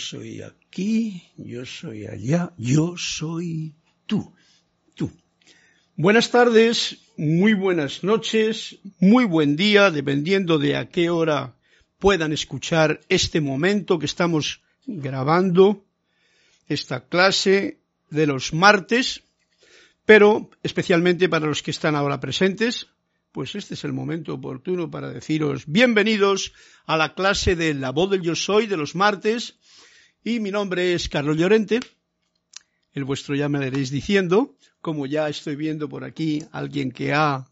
soy aquí, yo soy allá, yo soy tú, tú. Buenas tardes, muy buenas noches, muy buen día, dependiendo de a qué hora puedan escuchar este momento que estamos grabando esta clase de los martes, pero especialmente para los que están ahora presentes, pues este es el momento oportuno para deciros bienvenidos a la clase de la voz del yo soy de los martes, y mi nombre es Carlos Llorente. El vuestro ya me lo iréis diciendo, como ya estoy viendo por aquí alguien que ha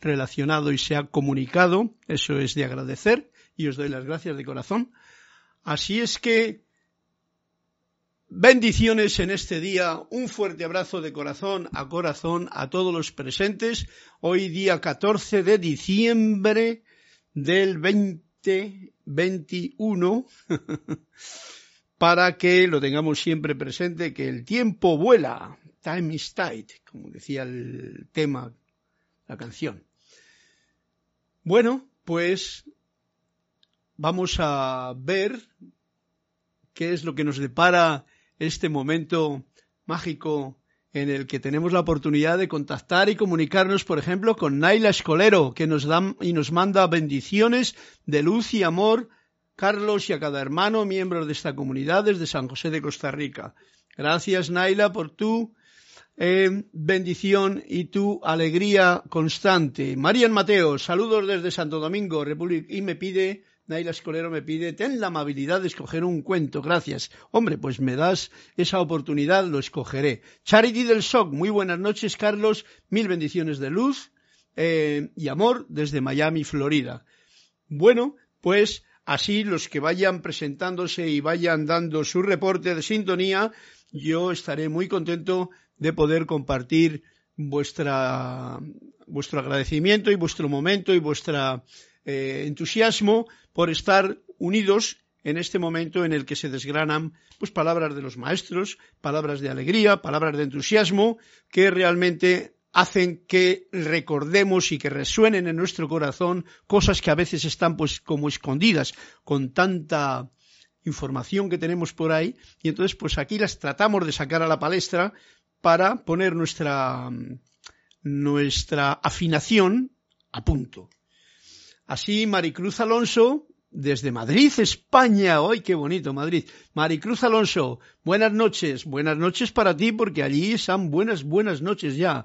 relacionado y se ha comunicado, eso es de agradecer y os doy las gracias de corazón. Así es que bendiciones en este día, un fuerte abrazo de corazón a corazón a todos los presentes, hoy día 14 de diciembre del 2021. para que lo tengamos siempre presente, que el tiempo vuela, time is tight, como decía el tema, la canción. Bueno, pues vamos a ver qué es lo que nos depara este momento mágico en el que tenemos la oportunidad de contactar y comunicarnos, por ejemplo, con Naila Escolero, que nos da y nos manda bendiciones de luz y amor Carlos y a cada hermano miembro de esta comunidad desde San José de Costa Rica. Gracias, Naila, por tu eh, bendición y tu alegría constante. Marian Mateo, saludos desde Santo Domingo, República, y me pide, Naila Escolero me pide, ten la amabilidad de escoger un cuento, gracias. Hombre, pues me das esa oportunidad, lo escogeré. Charity del SOC, muy buenas noches, Carlos, mil bendiciones de luz eh, y amor desde Miami, Florida. Bueno, pues Así los que vayan presentándose y vayan dando su reporte de sintonía, yo estaré muy contento de poder compartir vuestro agradecimiento y vuestro momento y vuestro eh, entusiasmo por estar unidos en este momento en el que se desgranan pues palabras de los maestros, palabras de alegría, palabras de entusiasmo que realmente hacen que recordemos y que resuenen en nuestro corazón cosas que a veces están pues como escondidas con tanta información que tenemos por ahí y entonces pues aquí las tratamos de sacar a la palestra para poner nuestra nuestra afinación a punto. Así Maricruz Alonso desde Madrid, España. ¡Ay, qué bonito, Madrid! Maricruz Alonso, buenas noches. Buenas noches para ti, porque allí son buenas, buenas noches ya.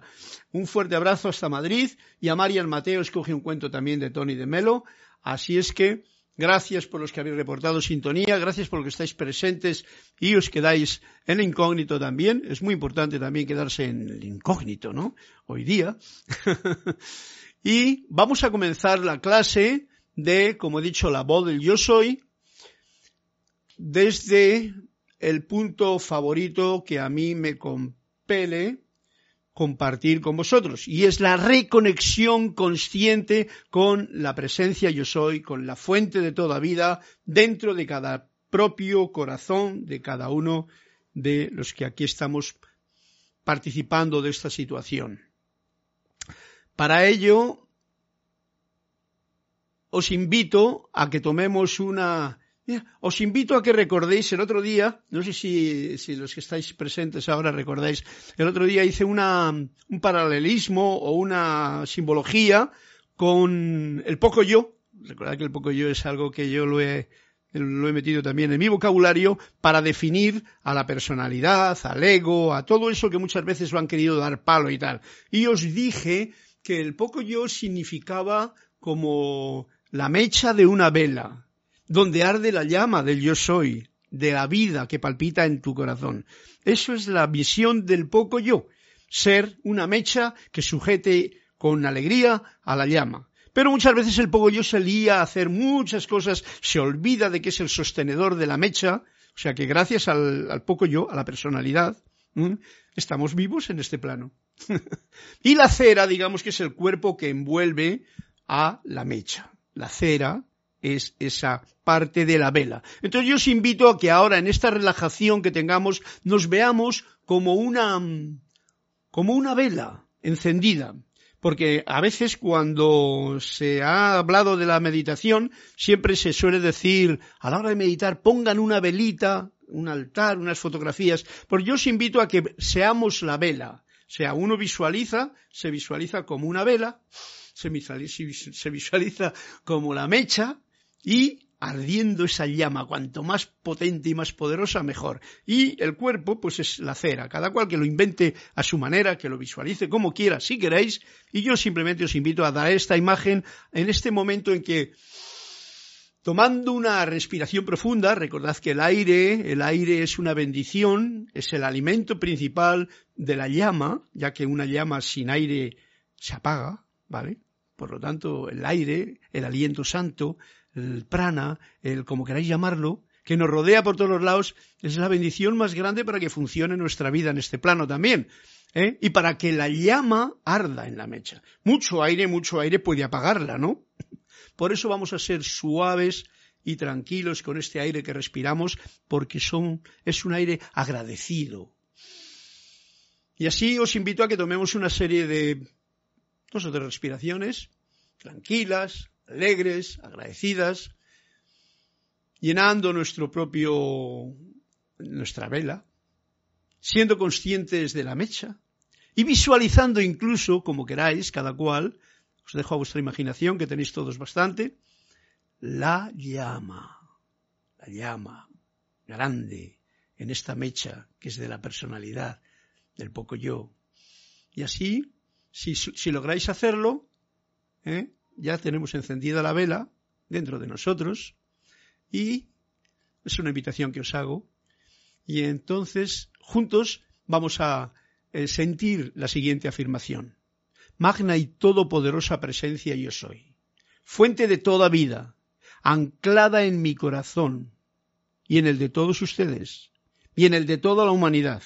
Un fuerte abrazo hasta Madrid. Y a Marian Mateo escoge un cuento también de Tony de Melo. Así es que, gracias por los que habéis reportado sintonía, gracias por los que estáis presentes y os quedáis en incógnito también. Es muy importante también quedarse en el incógnito, ¿no? Hoy día. y vamos a comenzar la clase de, como he dicho, la voz del yo soy, desde el punto favorito que a mí me compele compartir con vosotros y es la reconexión consciente con la presencia yo soy, con la fuente de toda vida dentro de cada propio corazón de cada uno de los que aquí estamos participando de esta situación. Para ello, os invito a que tomemos una os invito a que recordéis el otro día, no sé si, si, los que estáis presentes ahora recordáis, el otro día hice una, un paralelismo o una simbología con el poco yo. Recordad que el poco yo es algo que yo lo he, lo he metido también en mi vocabulario para definir a la personalidad, al ego, a todo eso que muchas veces lo han querido dar palo y tal. Y os dije que el poco yo significaba como la mecha de una vela donde arde la llama del yo soy, de la vida que palpita en tu corazón. Eso es la visión del poco yo, ser una mecha que sujete con alegría a la llama. Pero muchas veces el poco yo se lía a hacer muchas cosas, se olvida de que es el sostenedor de la mecha, o sea que gracias al, poco yo, a la personalidad, estamos vivos en este plano. y la cera, digamos que es el cuerpo que envuelve a la mecha. La cera es esa parte de la vela. Entonces yo os invito a que ahora en esta relajación que tengamos nos veamos como una como una vela encendida. Porque a veces cuando se ha hablado de la meditación, siempre se suele decir, a la hora de meditar, pongan una velita, un altar, unas fotografías. Pues yo os invito a que seamos la vela. O sea, uno visualiza, se visualiza como una vela, se visualiza como la mecha, y ardiendo esa llama, cuanto más potente y más poderosa, mejor. Y el cuerpo, pues es la cera, cada cual que lo invente a su manera, que lo visualice como quiera, si queréis, y yo simplemente os invito a dar esta imagen en este momento en que Tomando una respiración profunda, recordad que el aire, el aire es una bendición, es el alimento principal de la llama, ya que una llama sin aire se apaga, ¿vale? Por lo tanto, el aire, el aliento santo, el prana, el como queráis llamarlo, que nos rodea por todos los lados, es la bendición más grande para que funcione nuestra vida en este plano también. ¿eh? Y para que la llama arda en la mecha. Mucho aire, mucho aire puede apagarla, ¿no? Por eso vamos a ser suaves y tranquilos con este aire que respiramos, porque son, es un aire agradecido. Y así os invito a que tomemos una serie de dos o respiraciones, tranquilas, alegres, agradecidas, llenando nuestro propio, nuestra vela, siendo conscientes de la mecha y visualizando incluso, como queráis, cada cual, os dejo a vuestra imaginación, que tenéis todos bastante, la llama, la llama grande en esta mecha que es de la personalidad, del poco yo. Y así, si, si lográis hacerlo, ¿eh? ya tenemos encendida la vela dentro de nosotros y es una invitación que os hago. Y entonces, juntos, vamos a eh, sentir la siguiente afirmación. Magna y todopoderosa presencia yo soy, fuente de toda vida, anclada en mi corazón y en el de todos ustedes y en el de toda la humanidad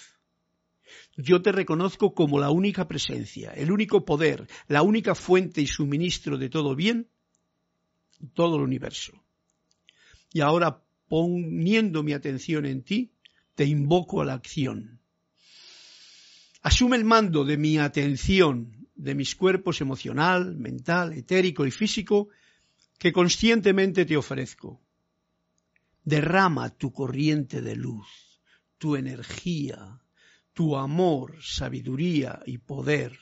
yo te reconozco como la única presencia, el único poder, la única fuente y suministro de todo bien, todo el universo. Y ahora, poniendo mi atención en ti, te invoco a la acción. Asume el mando de mi atención, de mis cuerpos emocional, mental, etérico y físico, que conscientemente te ofrezco. Derrama tu corriente de luz, tu energía, tu amor, sabiduría y poder,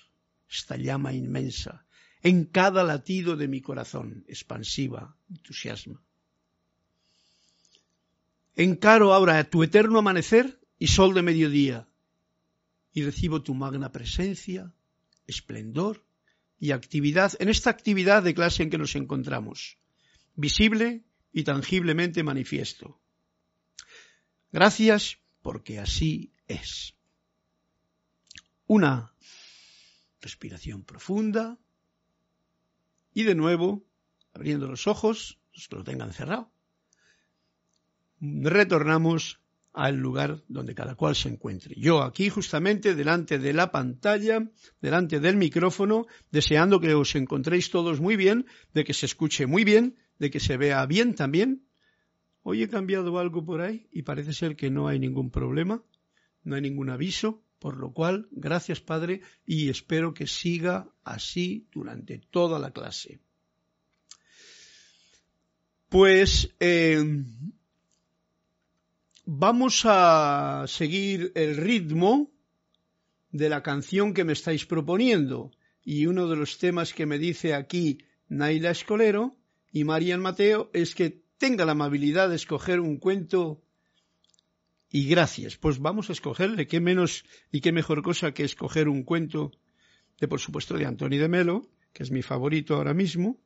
esta llama inmensa, en cada latido de mi corazón, expansiva, entusiasma. Encaro ahora tu eterno amanecer y sol de mediodía, y recibo tu magna presencia, esplendor y actividad en esta actividad de clase en que nos encontramos, visible y tangiblemente manifiesto. Gracias porque así es. Una respiración profunda y de nuevo, abriendo los ojos, que lo tengan cerrado, retornamos al lugar donde cada cual se encuentre. Yo aquí justamente delante de la pantalla, delante del micrófono, deseando que os encontréis todos muy bien, de que se escuche muy bien, de que se vea bien también. Hoy he cambiado algo por ahí y parece ser que no hay ningún problema, no hay ningún aviso, por lo cual, gracias Padre, y espero que siga así durante toda la clase. Pues eh, vamos a seguir el ritmo de la canción que me estáis proponiendo. Y uno de los temas que me dice aquí Naila Escolero y Marian Mateo es que tenga la amabilidad de escoger un cuento y gracias. Pues vamos a escogerle, qué menos y qué mejor cosa que escoger un cuento de, por supuesto, de Antoni de Melo, que es mi favorito ahora mismo,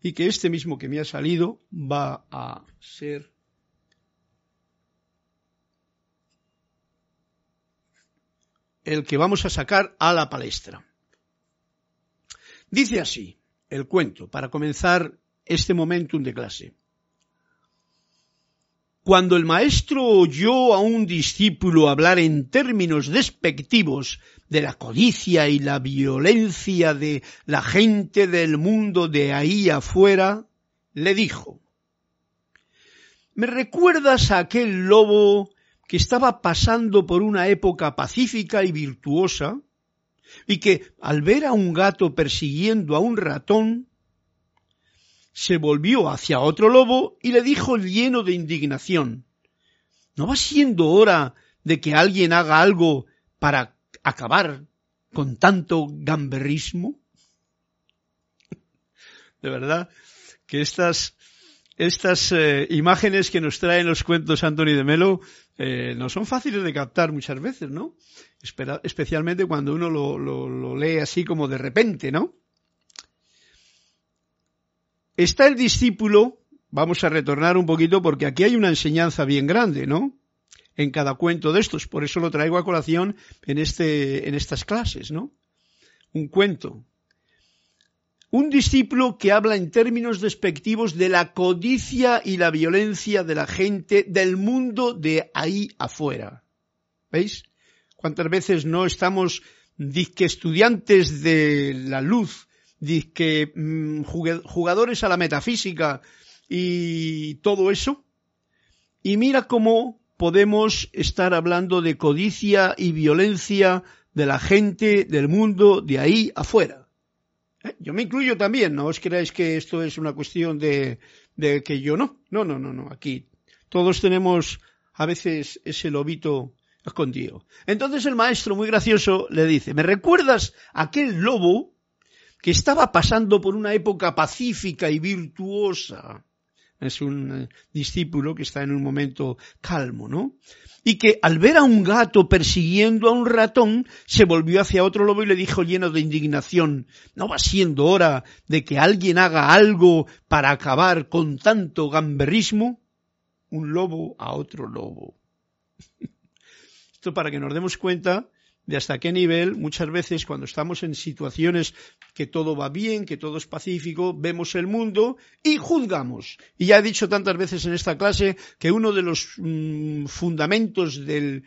y que este mismo que me ha salido va a ser el que vamos a sacar a la palestra. Dice así el cuento, para comenzar este momentum de clase. Cuando el maestro oyó a un discípulo hablar en términos despectivos de la codicia y la violencia de la gente del mundo de ahí afuera, le dijo, ¿Me recuerdas a aquel lobo que estaba pasando por una época pacífica y virtuosa, y que al ver a un gato persiguiendo a un ratón, se volvió hacia otro lobo y le dijo lleno de indignación, ¿no va siendo hora de que alguien haga algo para acabar con tanto gamberrismo? De verdad que estas, estas eh, imágenes que nos traen los cuentos Anthony de Melo eh, no son fáciles de captar muchas veces, ¿no? especialmente cuando uno lo, lo, lee así como de repente, ¿no? Está el discípulo, vamos a retornar un poquito porque aquí hay una enseñanza bien grande, ¿no? En cada cuento de estos, por eso lo traigo a colación en, este, en estas clases, ¿no? Un cuento, un discípulo que habla en términos despectivos de la codicia y la violencia de la gente del mundo de ahí afuera. ¿Veis? ¿Cuántas veces no estamos disque estudiantes de la luz, disque mm, jugadores a la metafísica y todo eso? Y mira cómo podemos estar hablando de codicia y violencia de la gente del mundo de ahí afuera. ¿Eh? Yo me incluyo también, no os creáis que esto es una cuestión de, de que yo no. No, no, no, no. Aquí todos tenemos a veces ese lobito escondido. Entonces el maestro, muy gracioso, le dice, ¿me recuerdas aquel lobo que estaba pasando por una época pacífica y virtuosa? Es un eh, discípulo que está en un momento calmo, ¿no? y que al ver a un gato persiguiendo a un ratón, se volvió hacia otro lobo y le dijo lleno de indignación, ¿no va siendo hora de que alguien haga algo para acabar con tanto gamberrismo? Un lobo a otro lobo. Esto para que nos demos cuenta de hasta qué nivel muchas veces cuando estamos en situaciones que todo va bien, que todo es pacífico, vemos el mundo y juzgamos. Y ya he dicho tantas veces en esta clase que uno de los mm, fundamentos del,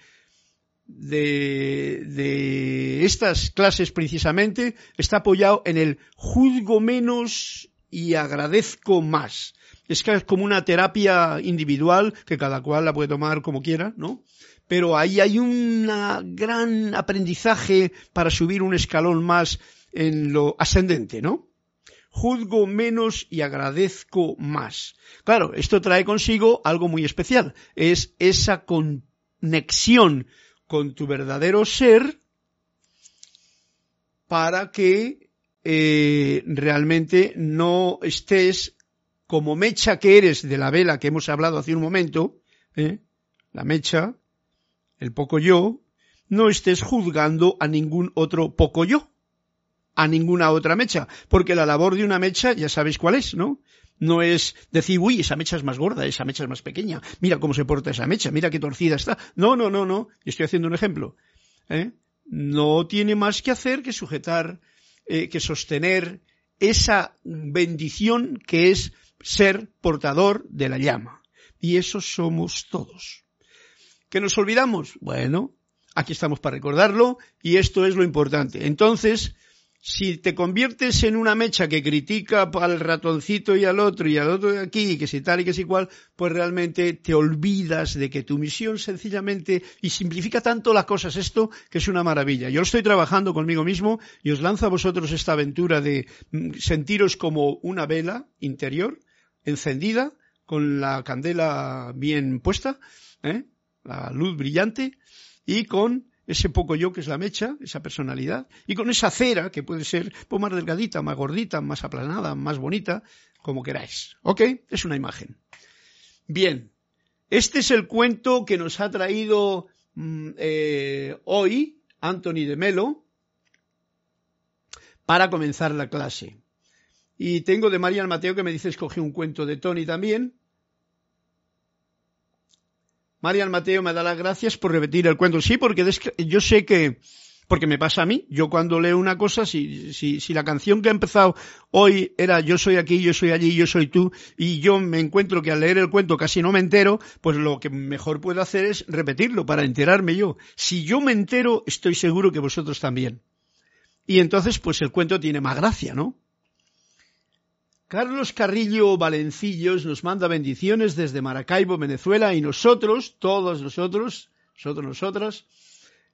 de, de estas clases precisamente está apoyado en el juzgo menos y agradezco más. Es que es como una terapia individual que cada cual la puede tomar como quiera, ¿no? Pero ahí hay un gran aprendizaje para subir un escalón más en lo ascendente, ¿no? Juzgo menos y agradezco más. Claro, esto trae consigo algo muy especial, es esa conexión con tu verdadero ser para que eh, realmente no estés como mecha que eres de la vela que hemos hablado hace un momento, ¿eh? la mecha, el poco yo, no estés juzgando a ningún otro poco yo, a ninguna otra mecha, porque la labor de una mecha ya sabéis cuál es, ¿no? No es decir, uy, esa mecha es más gorda, esa mecha es más pequeña, mira cómo se porta esa mecha, mira qué torcida está. No, no, no, no, estoy haciendo un ejemplo. ¿eh? No tiene más que hacer que sujetar, eh, que sostener esa bendición que es ser portador de la llama Y eso somos todos. ¿Que nos olvidamos? Bueno, aquí estamos para recordarlo y esto es lo importante. Entonces, si te conviertes en una mecha que critica al ratoncito y al otro y al otro de aquí y que si tal y que si cual, pues realmente te olvidas de que tu misión sencillamente y simplifica tanto las cosas esto que es una maravilla. Yo lo estoy trabajando conmigo mismo y os lanzo a vosotros esta aventura de mm, sentiros como una vela interior encendida con la candela bien puesta, ¿eh? La luz brillante y con ese poco yo que es la mecha, esa personalidad, y con esa cera que puede ser pues, más delgadita, más gordita, más aplanada, más bonita, como queráis. ¿Ok? Es una imagen. Bien, este es el cuento que nos ha traído mm, eh, hoy Anthony de Melo para comenzar la clase. Y tengo de Marian Mateo que me dice escogí un cuento de Tony también, Marian Mateo me da las gracias por repetir el cuento. Sí, porque yo sé que, porque me pasa a mí, yo cuando leo una cosa, si, si, la canción que ha empezado hoy era yo soy aquí, yo soy allí, yo soy tú, y yo me encuentro que al leer el cuento casi no me entero, pues lo que mejor puedo hacer es repetirlo para enterarme yo. Si yo me entero, estoy seguro que vosotros también. Y entonces, pues el cuento tiene más gracia, ¿no? Carlos Carrillo Valencillos nos manda bendiciones desde Maracaibo, Venezuela, y nosotros, todos nosotros, nosotros, nosotras,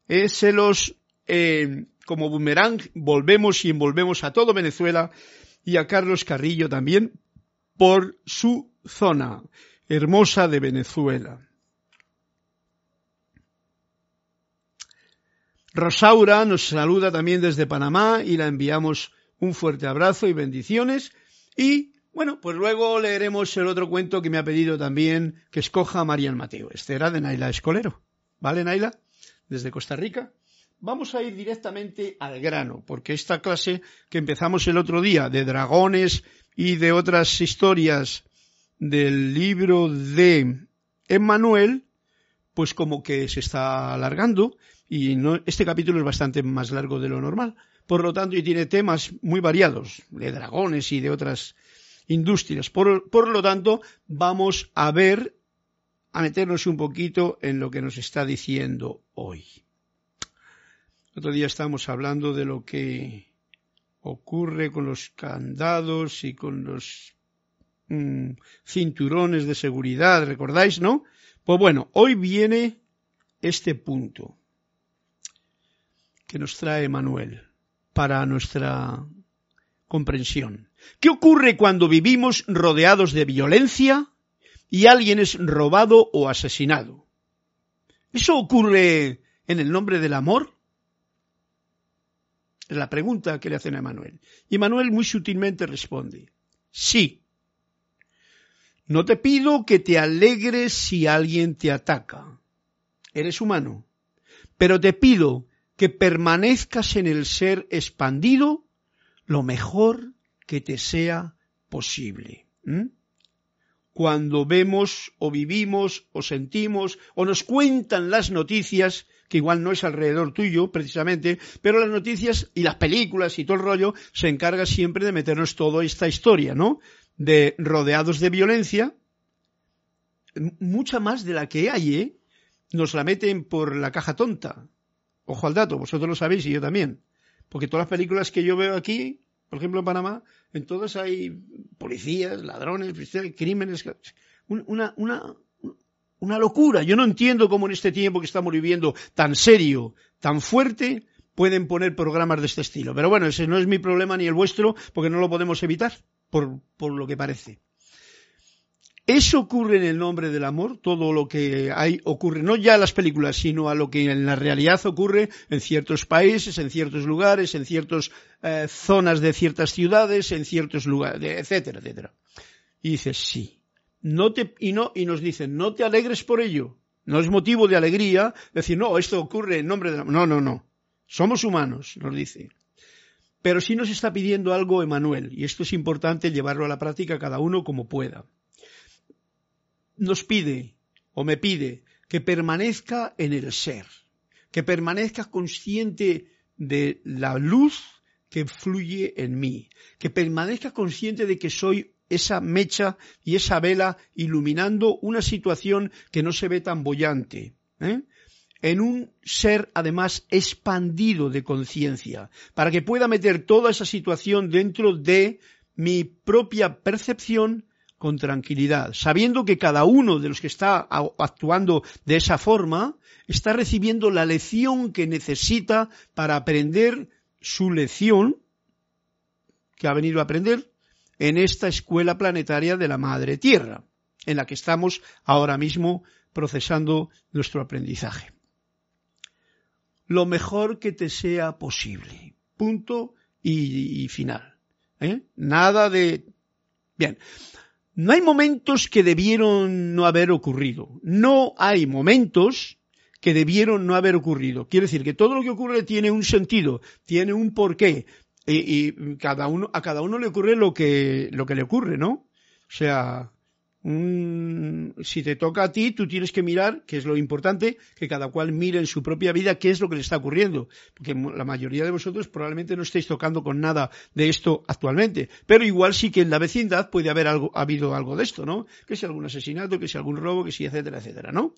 eh, se los, eh, como boomerang, volvemos y envolvemos a todo Venezuela y a Carlos Carrillo también por su zona hermosa de Venezuela. Rosaura nos saluda también desde Panamá y la enviamos un fuerte abrazo y bendiciones. Y bueno, pues luego leeremos el otro cuento que me ha pedido también que escoja Marian Mateo. Este era de Naila Escolero. ¿Vale, Naila? Desde Costa Rica. Vamos a ir directamente al grano, porque esta clase que empezamos el otro día de dragones y de otras historias del libro de Emmanuel, pues como que se está alargando y no, este capítulo es bastante más largo de lo normal por lo tanto, y tiene temas muy variados, de dragones y de otras industrias. Por, lo tanto, vamos a ver, a meternos un poquito en lo que nos está diciendo hoy. Otro día estábamos hablando de lo que ocurre con los candados y con los mm, cinturones de seguridad, ¿recordáis, no? Pues bueno, hoy viene este punto que nos trae Manuel para nuestra comprensión. ¿Qué ocurre cuando vivimos rodeados de violencia y alguien es robado o asesinado? ¿Eso ocurre en el nombre del amor? Es la pregunta que le hacen a Manuel. Y Manuel muy sutilmente responde, sí. No te pido que te alegres si alguien te ataca. Eres humano. Pero te pido que permanezcas en el ser expandido lo mejor que te sea posible. Cuando vemos o vivimos o sentimos o nos cuentan las noticias, que igual no es alrededor tuyo precisamente, pero las noticias y las películas y todo el rollo se encarga siempre de meternos toda esta historia, ¿no? De rodeados de violencia, mucha más de la que hay, ¿eh? Nos la meten por la caja tonta. Ojo al dato, vosotros lo sabéis y yo también. Porque todas las películas que yo veo aquí, por ejemplo en Panamá, en todas hay policías, ladrones, crímenes. Una, una, una locura. Yo no entiendo cómo en este tiempo que estamos viviendo tan serio, tan fuerte, pueden poner programas de este estilo. Pero bueno, ese no es mi problema ni el vuestro, porque no lo podemos evitar, por, por lo que parece. Eso ocurre en el nombre del amor, todo lo que hay ocurre, no ya en las películas, sino a lo que en la realidad ocurre en ciertos países, en ciertos lugares, en ciertas eh, zonas de ciertas ciudades, en ciertos lugares, etcétera, etcétera. Y dices, sí. No te, y, no, y nos dicen, no te alegres por ello. No es motivo de alegría decir, no, esto ocurre en nombre del amor. No, no, no. Somos humanos, nos dice. Pero sí nos está pidiendo algo Emanuel, y esto es importante llevarlo a la práctica cada uno como pueda nos pide o me pide que permanezca en el ser, que permanezca consciente de la luz que fluye en mí, que permanezca consciente de que soy esa mecha y esa vela iluminando una situación que no se ve tan bollante. ¿eh? en un ser además expandido de conciencia, para que pueda meter toda esa situación dentro de mi propia percepción con tranquilidad, sabiendo que cada uno de los que está actuando de esa forma está recibiendo la lección que necesita para aprender su lección que ha venido a aprender en esta escuela planetaria de la Madre Tierra, en la que estamos ahora mismo procesando nuestro aprendizaje. Lo mejor que te sea posible. Punto y, final. ¿eh? Nada de... Bien. No hay momentos que debieron no haber ocurrido. No hay momentos que debieron no haber ocurrido. Quiere decir que todo lo que ocurre tiene un sentido, tiene un porqué, y, cada uno, a cada uno le ocurre lo que, lo que le ocurre, ¿no? O sea, si te toca a ti, tú tienes que mirar, que es lo importante, que cada cual mire en su propia vida qué es lo que le está ocurriendo. Porque la mayoría de vosotros probablemente no estéis tocando con nada de esto actualmente. Pero igual sí que en la vecindad puede haber algo, ha habido algo de esto, ¿no? Que si algún asesinato, que si algún robo, que si etcétera, etcétera, ¿no?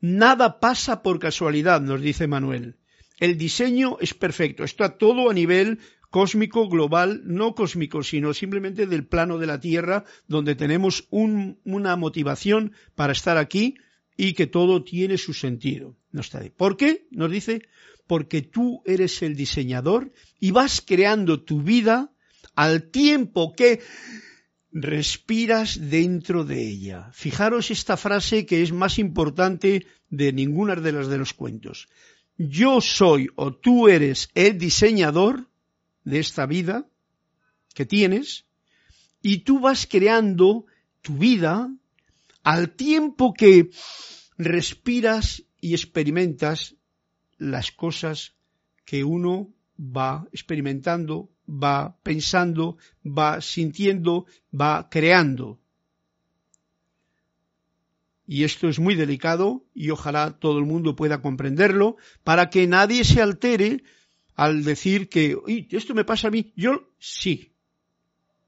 Nada pasa por casualidad, nos dice Manuel. El diseño es perfecto, está todo a nivel cósmico, global, no cósmico, sino simplemente del plano de la Tierra, donde tenemos una motivación para estar aquí y que todo tiene su sentido. ¿Por qué? Nos dice, porque tú eres el diseñador y vas creando tu vida al tiempo que respiras dentro de ella. Fijaros esta frase que es más importante de ninguna de las de los cuentos yo soy o tú eres el diseñador de esta vida que tienes y tú vas creando tu vida al tiempo que respiras y experimentas las cosas que uno va experimentando, va pensando, va sintiendo, va creando. Y esto es muy delicado y ojalá todo el mundo pueda comprenderlo para que nadie se altere al decir que esto me pasa a mí. Yo sí,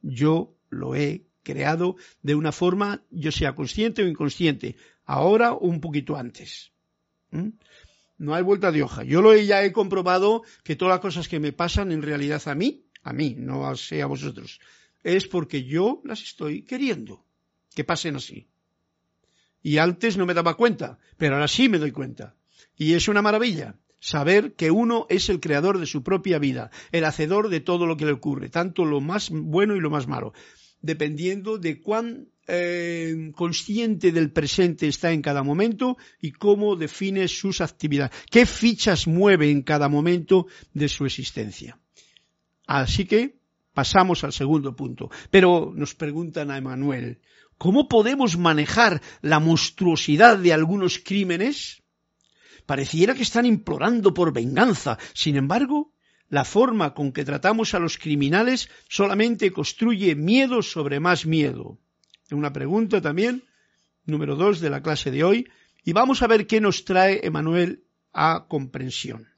yo lo he creado de una forma, yo sea consciente o inconsciente, ahora o un poquito antes. ¿Mm? No hay vuelta de hoja. Yo lo he, ya he comprobado que todas las cosas que me pasan en realidad a mí, a mí, no a, a vosotros, es porque yo las estoy queriendo que pasen así. Y antes no me daba cuenta, pero ahora sí me doy cuenta. Y es una maravilla saber que uno es el creador de su propia vida, el hacedor de todo lo que le ocurre, tanto lo más bueno y lo más malo, dependiendo de cuán eh, consciente del presente está en cada momento y cómo define sus actividades, qué fichas mueve en cada momento de su existencia. Así que pasamos al segundo punto. Pero nos preguntan a Emanuel, ¿Cómo podemos manejar la monstruosidad de algunos crímenes? Pareciera que están implorando por venganza. Sin embargo, la forma con que tratamos a los criminales solamente construye miedo sobre más miedo. Una pregunta también, número dos de la clase de hoy, y vamos a ver qué nos trae Emanuel a comprensión.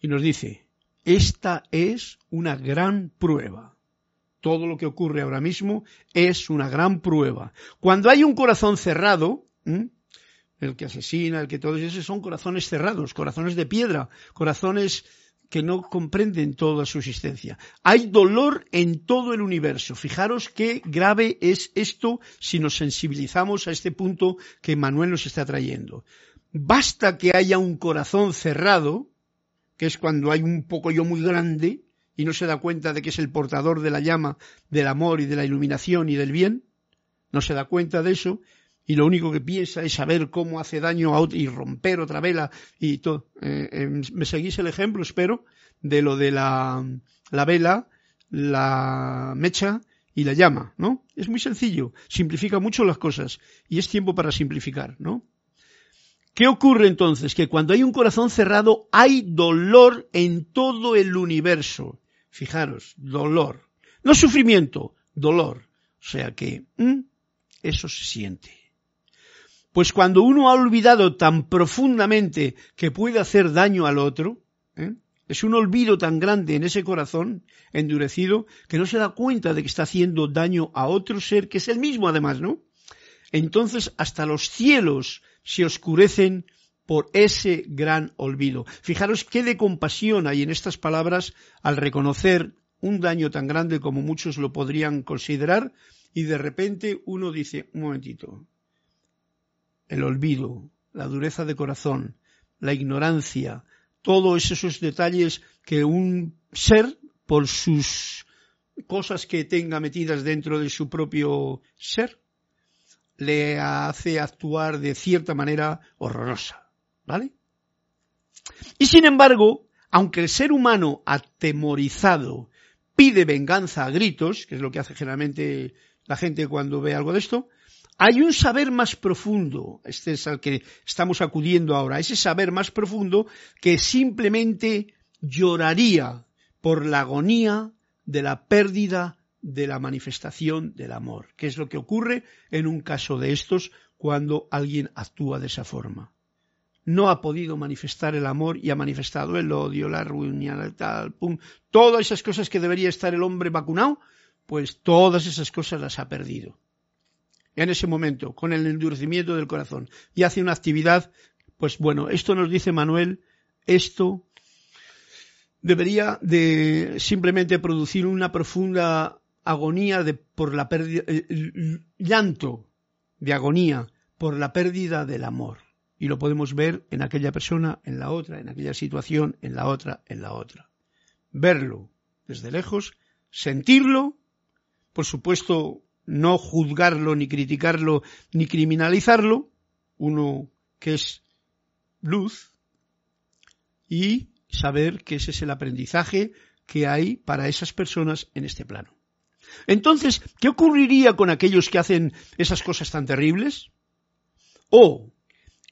Y nos dice, esta es una gran prueba todo lo que ocurre ahora mismo es una gran prueba. Cuando hay un corazón cerrado, el que asesina, el que todos esos son corazones cerrados, corazones de piedra, corazones que no comprenden toda su existencia. Hay dolor en todo el universo. Fijaros qué grave es esto si nos sensibilizamos a este punto que Manuel nos está trayendo. Basta que haya un corazón cerrado, que es cuando hay un poco yo muy grande, y no se da cuenta de que es el portador de la llama del amor y de la iluminación y del bien, no se da cuenta de eso y lo único que piensa es saber cómo hace daño a otro y romper otra vela y todo. Eh, eh, ¿Me seguís el ejemplo, espero, de lo de la, la vela, la mecha y la llama, ¿no? Es muy sencillo, simplifica mucho las cosas y es tiempo para simplificar, ¿no? ¿Qué ocurre entonces? Que cuando hay un corazón cerrado hay dolor en todo el universo. Fijaros, dolor. No sufrimiento, dolor. O sea que eso se siente. Pues cuando uno ha olvidado tan profundamente que puede hacer daño al otro, ¿eh? Es un olvido tan grande en ese corazón endurecido que no se da cuenta de que está haciendo daño a otro ser que es el mismo además, ¿no? Entonces hasta los cielos se oscurecen por ese gran olvido. Fijaros qué de compasión hay en estas palabras al reconocer un daño tan grande como muchos lo podrían considerar y de repente uno dice, un momentito, el olvido, la dureza de corazón, la ignorancia, todos esos detalles que un ser, por sus cosas que tenga metidas dentro de su propio ser, le hace actuar de cierta manera horrorosa. ¿Vale? Y sin embargo, aunque el ser humano atemorizado pide venganza a gritos, que es lo que hace generalmente la gente cuando ve algo de esto, hay un saber más profundo, este es al que estamos acudiendo ahora, ese saber más profundo que simplemente lloraría por la agonía de la pérdida de la manifestación del amor, que es lo que ocurre en un caso de estos cuando alguien actúa de esa forma. No ha podido manifestar el amor y ha manifestado el odio, la ruina, tal, pum, todas esas cosas que debería estar el hombre vacunado, pues todas esas cosas las ha perdido en ese momento, con el endurecimiento del corazón, y hace una actividad, pues bueno, esto nos dice Manuel, esto debería de simplemente producir una profunda agonía de, por la pérdida, eh, llanto de agonía por la pérdida del amor. Y lo podemos ver en aquella persona, en la otra, en aquella situación, en la otra, en la otra. Verlo desde lejos, sentirlo, por supuesto, no juzgarlo, ni criticarlo, ni criminalizarlo, uno que es luz, y saber que ese es el aprendizaje que hay para esas personas en este plano. Entonces, ¿qué ocurriría con aquellos que hacen esas cosas tan terribles? O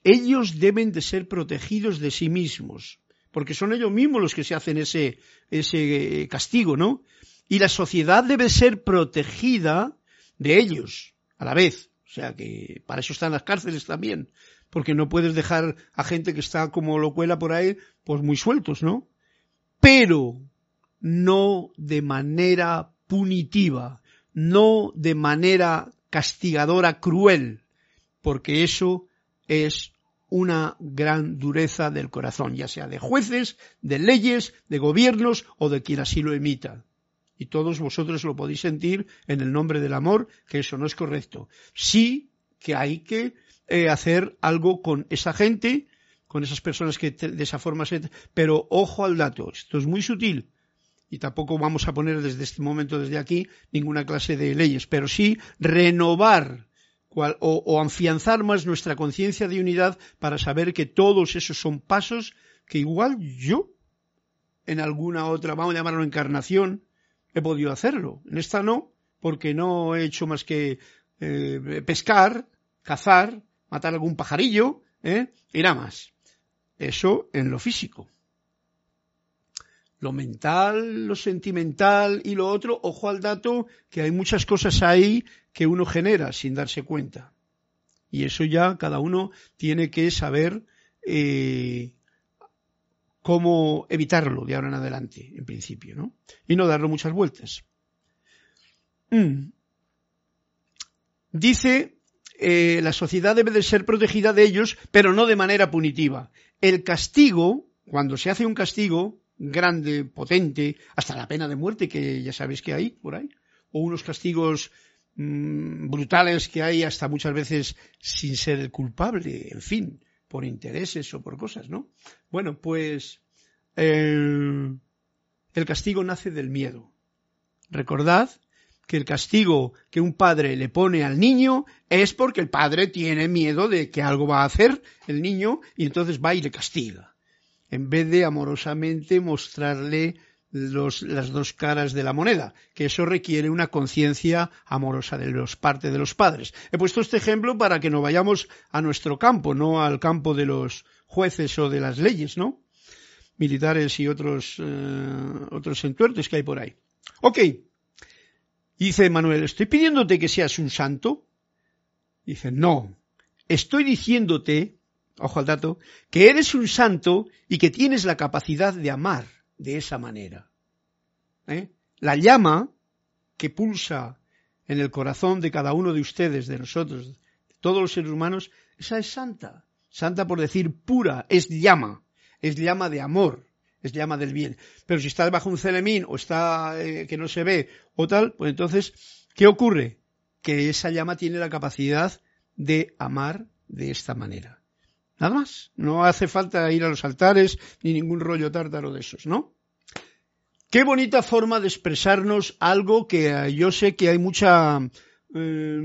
ellos deben de ser protegidos de sí mismos, porque son ellos mismos los que se hacen ese, ese castigo, ¿no? Y la sociedad debe ser protegida de ellos a la vez. O sea que para eso están las cárceles también, porque no puedes dejar a gente que está como lo cuela por ahí, pues muy sueltos, ¿no? Pero no de manera punitiva, no de manera castigadora cruel, porque eso es una gran dureza del corazón, ya sea de jueces, de leyes, de gobiernos o de quien así lo emita y todos vosotros lo podéis sentir en el nombre del amor, que eso no es correcto. Sí que hay que eh, hacer algo con esa gente, con esas personas que de esa forma se... Pero ojo al dato, esto es muy sutil y tampoco vamos a poner desde este momento, desde aquí, ninguna clase de leyes, pero sí renovar o, o afianzar más nuestra conciencia de unidad para saber que todos esos son pasos que igual yo, en alguna otra, vamos a llamarlo encarnación, he podido hacerlo. En esta no, porque no he hecho más que eh, pescar, cazar, matar algún pajarillo, ¿eh? y nada más. Eso en lo físico. Lo mental, lo sentimental y lo otro, ojo al dato, que hay muchas cosas ahí que uno genera sin darse cuenta. Y eso ya cada uno tiene que saber eh, cómo evitarlo de ahora en adelante, en principio, ¿no? Y no darlo muchas vueltas. Mm. Dice, eh, la sociedad debe de ser protegida de ellos, pero no de manera punitiva. El castigo, cuando se hace un castigo grande, potente, hasta la pena de muerte, que ya sabéis que hay por ahí, o unos castigos mm, brutales que hay hasta muchas veces sin ser el culpable, en fin, por intereses o por cosas, ¿no? Bueno, pues el, castigo nace del miedo. Recordad que el castigo que un padre le pone al niño es porque el padre tiene miedo de que algo va a hacer el niño y entonces va y le castiga, en vez de amorosamente mostrarle las dos caras de la moneda, que eso requiere una conciencia amorosa de los parte de los padres. He puesto este ejemplo para que no vayamos a nuestro campo, no al campo de los jueces o de las leyes, ¿no? Militares y otros, eh, otros entuertos que hay por ahí. Ok. Dice Manuel, ¿estoy pidiéndote que seas un santo? Dice, no. Estoy diciéndote, ojo al dato, que eres un santo y que tienes la capacidad de amar de esa manera. ¿eh? La llama que pulsa en el corazón de cada uno de ustedes, de nosotros, de todos los seres humanos, esa es santa. Santa por decir pura, es llama, es llama de amor, es llama del bien. Pero si está bajo un celemín o está eh, que no se ve o tal, pues entonces, ¿qué ocurre? Que esa llama tiene la capacidad de amar de esta manera. Nada más. No hace falta ir a los altares ni ningún rollo tártaro de esos, ¿no? Qué bonita forma de expresarnos algo que eh, yo sé que hay mucha eh,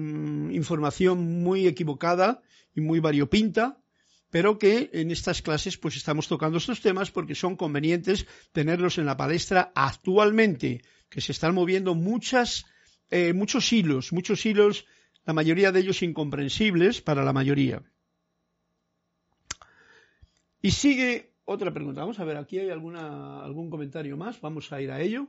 información muy equivocada y muy variopinta, pero que en estas clases pues estamos tocando estos temas porque son convenientes tenerlos en la palestra actualmente, que se están moviendo muchas, eh, muchos hilos, muchos hilos, la mayoría de ellos incomprensibles para la mayoría. Y sigue otra pregunta. Vamos a ver, aquí hay alguna, algún comentario más. Vamos a ir a ello.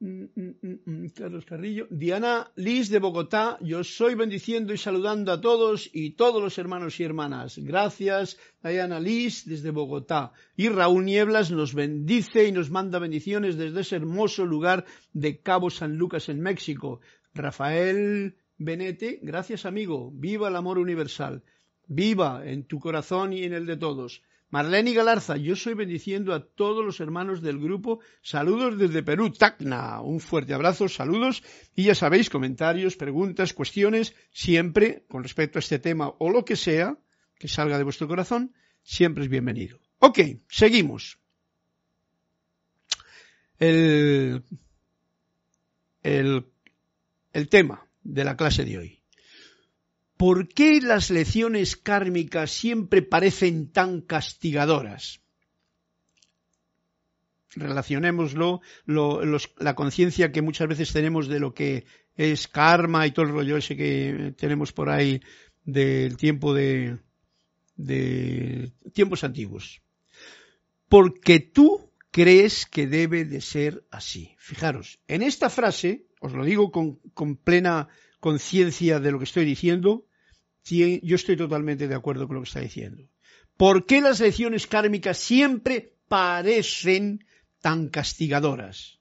Mm, mm, mm, Carlos Carrillo. Diana Liz de Bogotá. Yo soy bendiciendo y saludando a todos y todos los hermanos y hermanas. Gracias, Diana Liz desde Bogotá. Y Raúl Nieblas nos bendice y nos manda bendiciones desde ese hermoso lugar de Cabo San Lucas en México. Rafael Benete, gracias amigo. Viva el amor universal viva en tu corazón y en el de todos. Marlene Galarza, yo soy bendiciendo a todos los hermanos del grupo. Saludos desde Perú, Tacna. Un fuerte abrazo, saludos. Y ya sabéis, comentarios, preguntas, cuestiones, siempre con respecto a este tema o lo que sea que salga de vuestro corazón, siempre es bienvenido. Ok, seguimos. El, el, el tema de la clase de hoy. ¿Por qué las lecciones kármicas siempre parecen tan castigadoras? Relacionémoslo, la conciencia que muchas veces tenemos de lo que es karma y todo el rollo ese que tenemos por ahí del tiempo de, de tiempos antiguos. Porque tú crees que debe de ser así. Fijaros, en esta frase, os lo digo con plena conciencia de lo que estoy diciendo, yo estoy totalmente de acuerdo con lo que está diciendo. ¿Por qué las lecciones kármicas siempre parecen tan castigadoras?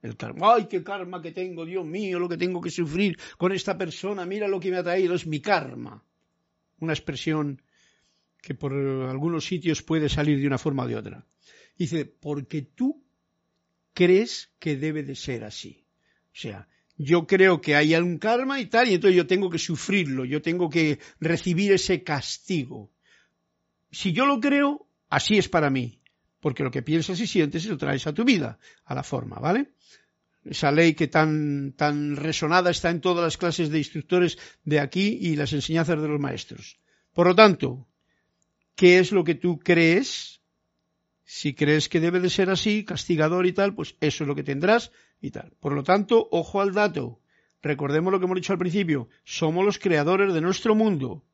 El karma, ay, qué karma que tengo, Dios mío, lo que tengo que sufrir con esta persona, mira lo que me ha traído, es mi karma. Una expresión que por algunos sitios puede salir de una forma o de otra. Dice, porque tú crees que debe de ser así. O sea, yo creo que hay un karma y tal, y entonces yo tengo que sufrirlo, yo tengo que recibir ese castigo. Si yo lo creo, así es para mí, porque lo que piensas y sientes lo traes a tu vida, a la forma, ¿vale? Esa ley que tan, tan resonada está en todas las clases de instructores de aquí y las enseñanzas de los maestros. Por lo tanto, ¿qué es lo que tú crees? Si crees que debe de ser así, castigador y tal, pues eso es lo que tendrás Por lo tanto, ojo al dato. Recordemos lo que hemos dicho al principio. Somos los creadores de nuestro mundo.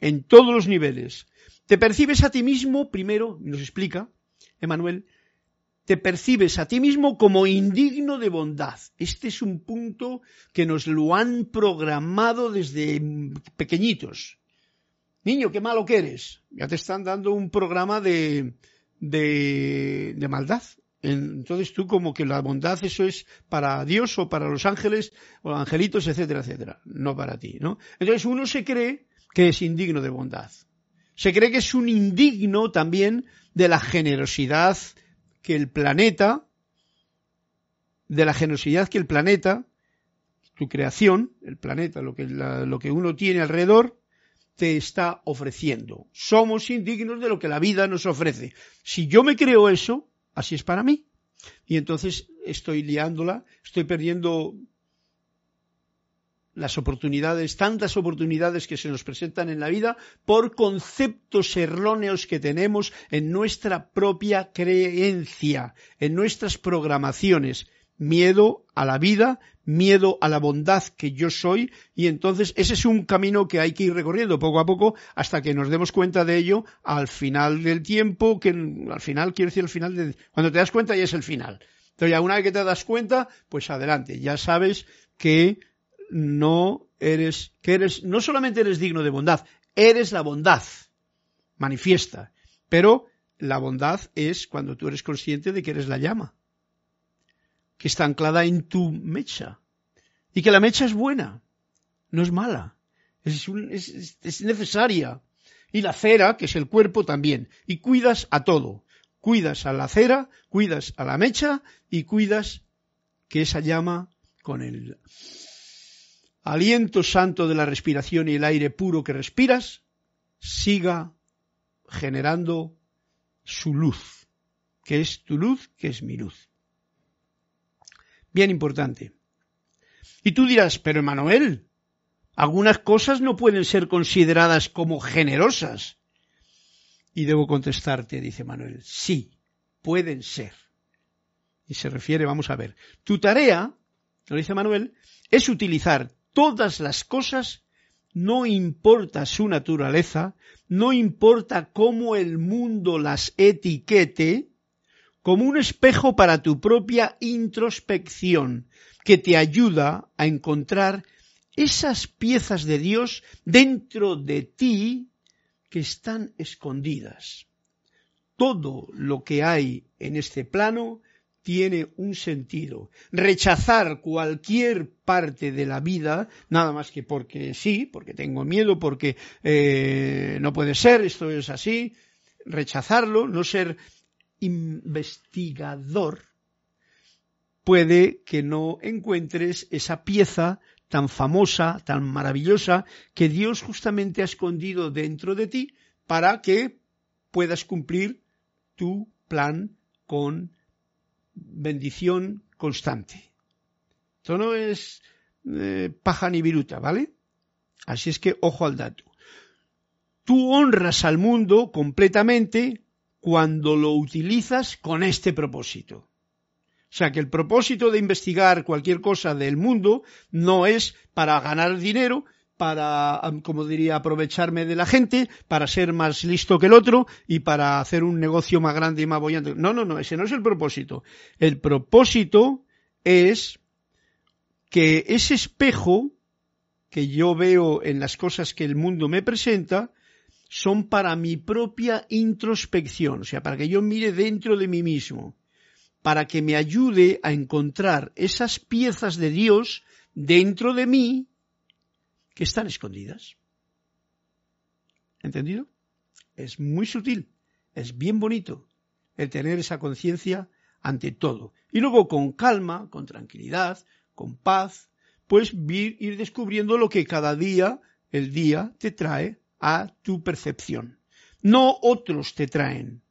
En todos los niveles. Te percibes a ti mismo, primero, nos explica Emanuel, te percibes a ti mismo como indigno de bondad. Este es un punto que nos lo han programado desde pequeñitos. Niño, qué malo que eres. Ya te están dando un programa de, de maldad. Entonces tú como que la bondad eso es para Dios o para los ángeles o angelitos, etcétera, etcétera, no para ti, ¿no? Entonces uno se cree que es indigno de bondad. Se cree que es un indigno también de la generosidad que el planeta, de la generosidad que el planeta, tu creación, el planeta, lo que, lo que uno tiene alrededor, te está ofreciendo. Somos indignos de lo que la vida nos ofrece. Si yo me creo eso, así es para mí. Y entonces estoy liándola, estoy perdiendo las oportunidades, tantas oportunidades que se nos presentan en la vida por conceptos erróneos que tenemos en nuestra propia creencia, en nuestras programaciones. Miedo a la vida, miedo a la bondad que yo soy y entonces ese es un camino que hay que ir recorriendo poco a poco hasta que nos demos cuenta de ello al final del tiempo, que al final quiero decir al final de cuando te das cuenta ya es el final. Entonces ya una vez que te das cuenta, pues adelante, ya sabes que no eres que eres no solamente eres digno de bondad, eres la bondad manifiesta, pero la bondad es cuando tú eres consciente de que eres la llama, que está anclada en tu mecha, y que la mecha es buena, no es mala, es, es necesaria. Y la cera, que es el cuerpo, también. Y cuidas a todo. Cuidas a la cera, cuidas a la mecha y cuidas que esa llama con el aliento santo de la respiración y el aire puro que respiras siga generando su luz, que es tu luz, que es mi luz. Bien importante. Y tú dirás, pero Emanuel, algunas cosas no pueden ser consideradas como generosas. Y debo contestarte, dice Manuel, sí, pueden ser. Y se refiere, vamos a ver, tu tarea, lo dice Manuel, es utilizar todas las cosas, no importa su naturaleza, no importa cómo el mundo las etiquete, como un espejo para tu propia introspección, que te ayuda a encontrar esas piezas de Dios dentro de ti que están escondidas. Todo lo que hay en este plano tiene un sentido. Rechazar cualquier parte de la vida, nada más que porque sí, porque tengo miedo, porque eh, no puede ser, esto es así, rechazarlo, no ser investigador, puede que no encuentres esa pieza tan famosa, tan maravillosa, que Dios justamente ha escondido dentro de ti para que puedas cumplir tu plan con bendición constante. Esto no es eh, paja ni viruta, ¿vale? Así es que ojo al dato. Tú honras al mundo completamente cuando lo utilizas con este propósito. O sea que el propósito de investigar cualquier cosa del mundo no es para ganar dinero, para, como diría, aprovecharme de la gente, para ser más listo que el otro y para hacer un negocio más grande y más bollante. No, no, no, ese no es el propósito. El propósito es que ese espejo que yo veo en las cosas que el mundo me presenta son para mi propia introspección, o sea, para que yo mire dentro de mí mismo para que me ayude a encontrar esas piezas de Dios dentro de mí que están escondidas. ¿Entendido? Es muy sutil, es bien bonito el tener esa conciencia ante todo. Y luego con calma, con tranquilidad, con paz, pues ir descubriendo lo que cada día, el día, te trae a tu percepción. No otros te traen.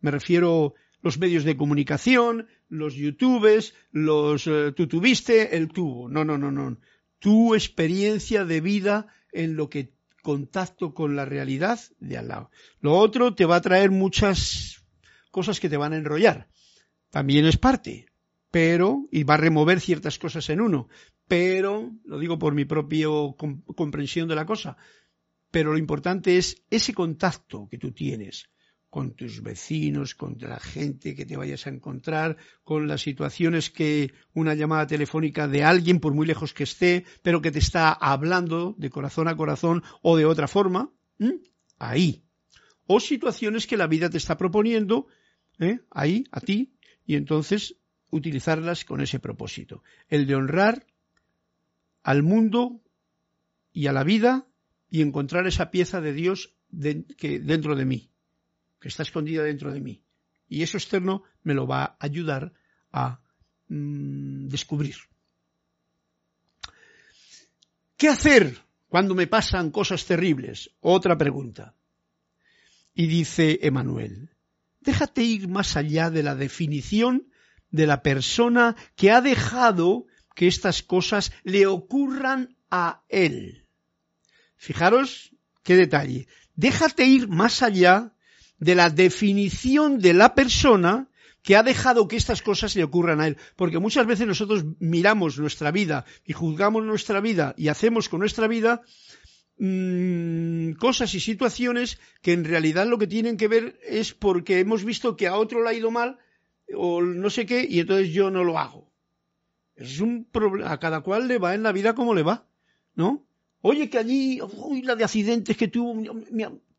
Me refiero los medios de comunicación, los youtubes, los eh, tú tuviste, el tuvo. No, no, no, no. Tu experiencia de vida en lo que contacto con la realidad de al lado. Lo otro te va a traer muchas cosas que te van a enrollar. También es parte, pero, y va a remover ciertas cosas en uno, pero, lo digo por mi propia comprensión de la cosa, pero lo importante es ese contacto que tú tienes con tus vecinos, con la gente que te vayas a encontrar, con las situaciones que una llamada telefónica de alguien, por muy lejos que esté, pero que te está hablando de corazón a corazón o de otra forma, ahí. O situaciones que la vida te está proponiendo, ¿eh? ahí, a ti, y entonces utilizarlas con ese propósito. El de honrar al mundo y a la vida y encontrar esa pieza de Dios que, dentro de mí que está escondida dentro de mí. Y eso externo me lo va a ayudar a mm, descubrir. ¿Qué hacer cuando me pasan cosas terribles? Otra pregunta. Y dice Emanuel, déjate ir más allá de la definición de la persona que ha dejado que estas cosas le ocurran a él. Fijaros qué detalle. Déjate ir más allá de la definición de la persona que ha dejado que estas cosas le ocurran a él. Porque muchas veces nosotros miramos nuestra vida y juzgamos nuestra vida y hacemos con nuestra vida mmm, cosas y situaciones que en realidad lo que tienen que ver es porque hemos visto que a otro le ha ido mal o no sé qué y entonces yo no lo hago. Es un problema, a cada cual le va en la vida como le va, ¿no? Oye, que allí, uy, la de accidentes que tuvo,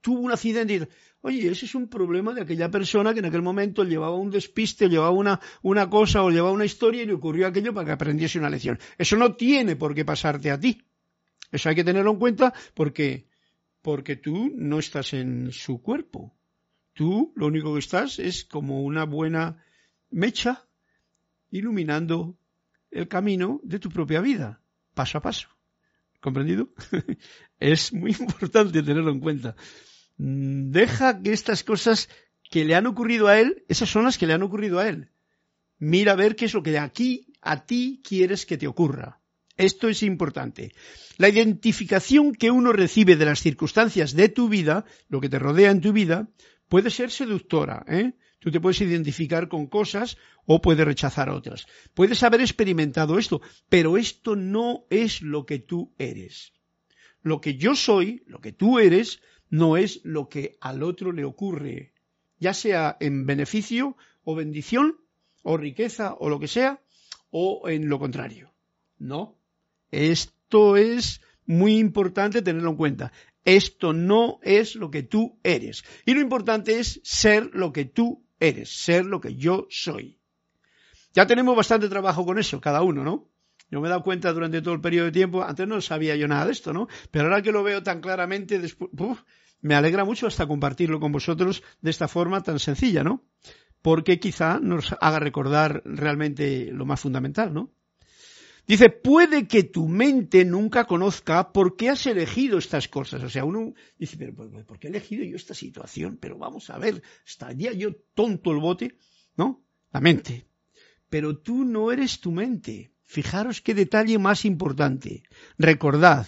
tuvo un accidente Oye, ese es un problema de aquella persona que en aquel momento llevaba un despiste, llevaba una, una cosa o llevaba una historia y le ocurrió aquello para que aprendiese una lección. Eso no tiene por qué pasarte a ti. Eso hay que tenerlo en cuenta porque, porque tú no estás en su cuerpo. Tú lo único que estás es como una buena mecha iluminando el camino de tu propia vida, paso a paso. ¿Comprendido? es muy importante tenerlo en cuenta. Mm, deja que estas cosas que le han ocurrido a él, esas son las que le han ocurrido a él. Mira a ver qué es lo que de aquí a ti quieres que te ocurra. Esto es importante. La identificación que uno recibe de las circunstancias de tu vida, lo que te rodea en tu vida, puede ser seductora. ¿eh? Tú te puedes identificar con cosas o puedes rechazar otras. Puedes haber experimentado esto, pero esto no es lo que tú eres. Lo que yo soy, lo que tú eres, no es lo que al otro le ocurre, ya sea en beneficio o bendición o riqueza o lo que sea, o en lo contrario. No. Esto es muy importante tenerlo en cuenta. Esto no es lo que tú eres. Y lo importante es ser lo que tú eres, ser lo que yo soy. Ya tenemos bastante trabajo con eso, cada uno, ¿no? Yo me he dado cuenta durante todo el periodo de tiempo, antes no sabía yo nada de esto, ¿no? Pero ahora que lo veo tan claramente, después, me alegra mucho hasta compartirlo con vosotros de esta forma tan sencilla, ¿no? Porque quizá nos haga recordar realmente lo más fundamental, ¿no? Dice, puede que tu mente nunca conozca por qué has elegido estas cosas. O sea, uno dice, pero ¿por qué he elegido yo esta situación? Pero vamos a ver, estaría yo tonto el bote, ¿no? La mente. Pero tú no eres tu mente. Fijaros qué detalle más importante. Recordad,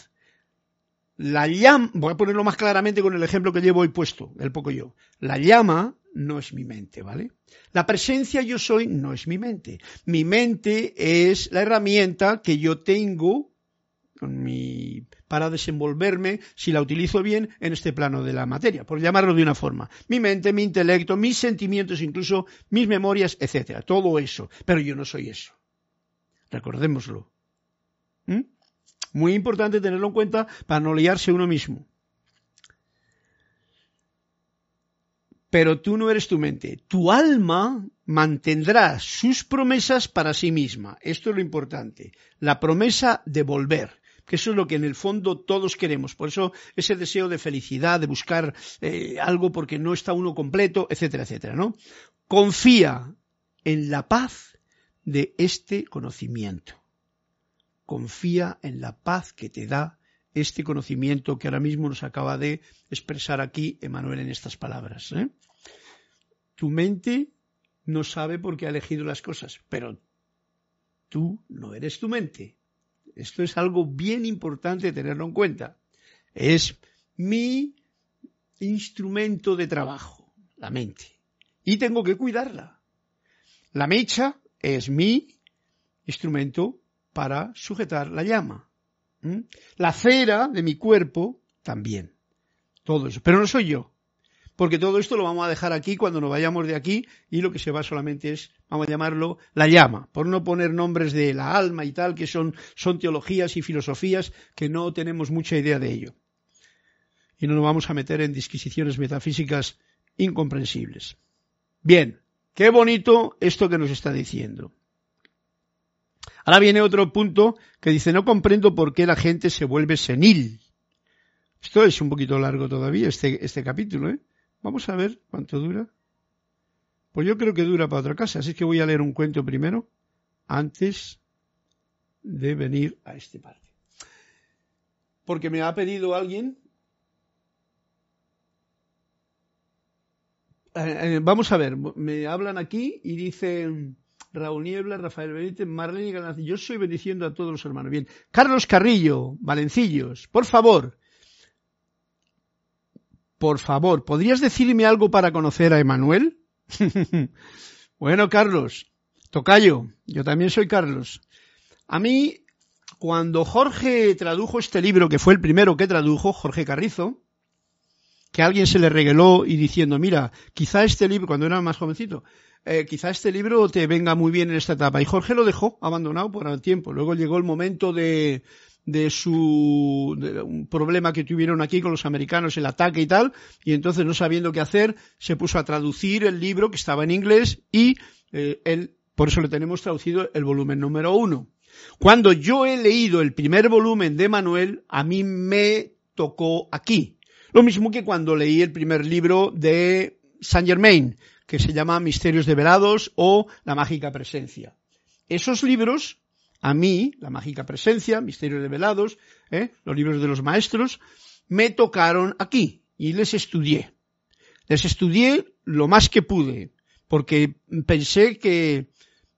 la llama, voy a ponerlo más claramente con el ejemplo que llevo hoy puesto, el poco yo. La llama no es mi mente, ¿vale? La presencia yo soy no es mi mente. Mi mente es la herramienta que yo tengo para desenvolverme, si la utilizo bien, en este plano de la materia, por llamarlo de una forma. Mi mente, mi intelecto, mis sentimientos, incluso mis memorias, etcétera. Todo eso. Pero yo no soy eso. Recordémoslo. ¿Mm? Muy importante tenerlo en cuenta para no liarse uno mismo. Pero tú no eres tu mente. Tu alma mantendrá sus promesas para sí misma. Esto es lo importante. La promesa de volver que eso es lo que en el fondo todos queremos. Por eso ese deseo de felicidad, de buscar eh, algo porque no está uno completo, etcétera, etcétera, ¿no? Confía en la paz de este conocimiento confía en la paz que te da este conocimiento que ahora mismo nos acaba de expresar aquí Emanuel en estas palabras. ¿eh? Tu mente no sabe por qué ha elegido las cosas, pero tú no eres tu mente. Esto es algo bien importante tenerlo en cuenta. Es mi instrumento de trabajo, la mente. Y tengo que cuidarla. La mecha es mi instrumento para sujetar la llama. La cera de mi cuerpo también. Todo eso. Pero no soy yo. Porque todo esto lo vamos a dejar aquí cuando nos vayamos de aquí y lo que se va solamente es, vamos a llamarlo, la llama. Por no poner nombres de la alma y tal, que son, son teologías y filosofías que no tenemos mucha idea de ello. Y no nos vamos a meter en disquisiciones metafísicas incomprensibles. Bien, qué bonito esto que nos está diciendo. Ahora viene otro punto que dice, no comprendo por qué la gente se vuelve senil. Esto es un poquito largo todavía, este, este capítulo, ¿eh? Vamos a ver cuánto dura. Pues yo creo que dura para otra casa, así que voy a leer un cuento primero, antes de venir a este parte. Porque me ha pedido alguien eh, eh, vamos a ver, me hablan aquí y dicen, Raúl Niebla, Rafael Benítez, Marlene Galaz. Yo soy bendiciendo a todos los hermanos. Bien. Carlos Carrillo, Valencillos, por favor. Por favor, ¿podrías decirme algo para conocer a Emanuel? bueno, Carlos, Tocayo, yo también soy Carlos. A mí, cuando Jorge tradujo este libro, que fue el primero que tradujo, Jorge Carrizo, que alguien se le regaló y diciendo, mira, quizá este libro, cuando era más jovencito, eh, quizá este libro te venga muy bien en esta etapa. Y Jorge lo dejó abandonado por el tiempo. Luego llegó el momento de, de su de un problema que tuvieron aquí con los americanos, el ataque y tal, y entonces no sabiendo qué hacer, se puso a traducir el libro que estaba en inglés y eh, él, por eso le tenemos traducido el volumen número uno. Cuando yo he leído el primer volumen de Manuel, a mí me tocó aquí. Lo mismo que cuando leí el primer libro de Saint Germain, que se llama Misterios develados o La mágica presencia. Esos libros, a mí, La mágica presencia, Misterios develados, ¿eh? los libros de los maestros, me tocaron aquí y les estudié. Les estudié lo más que pude, porque pensé que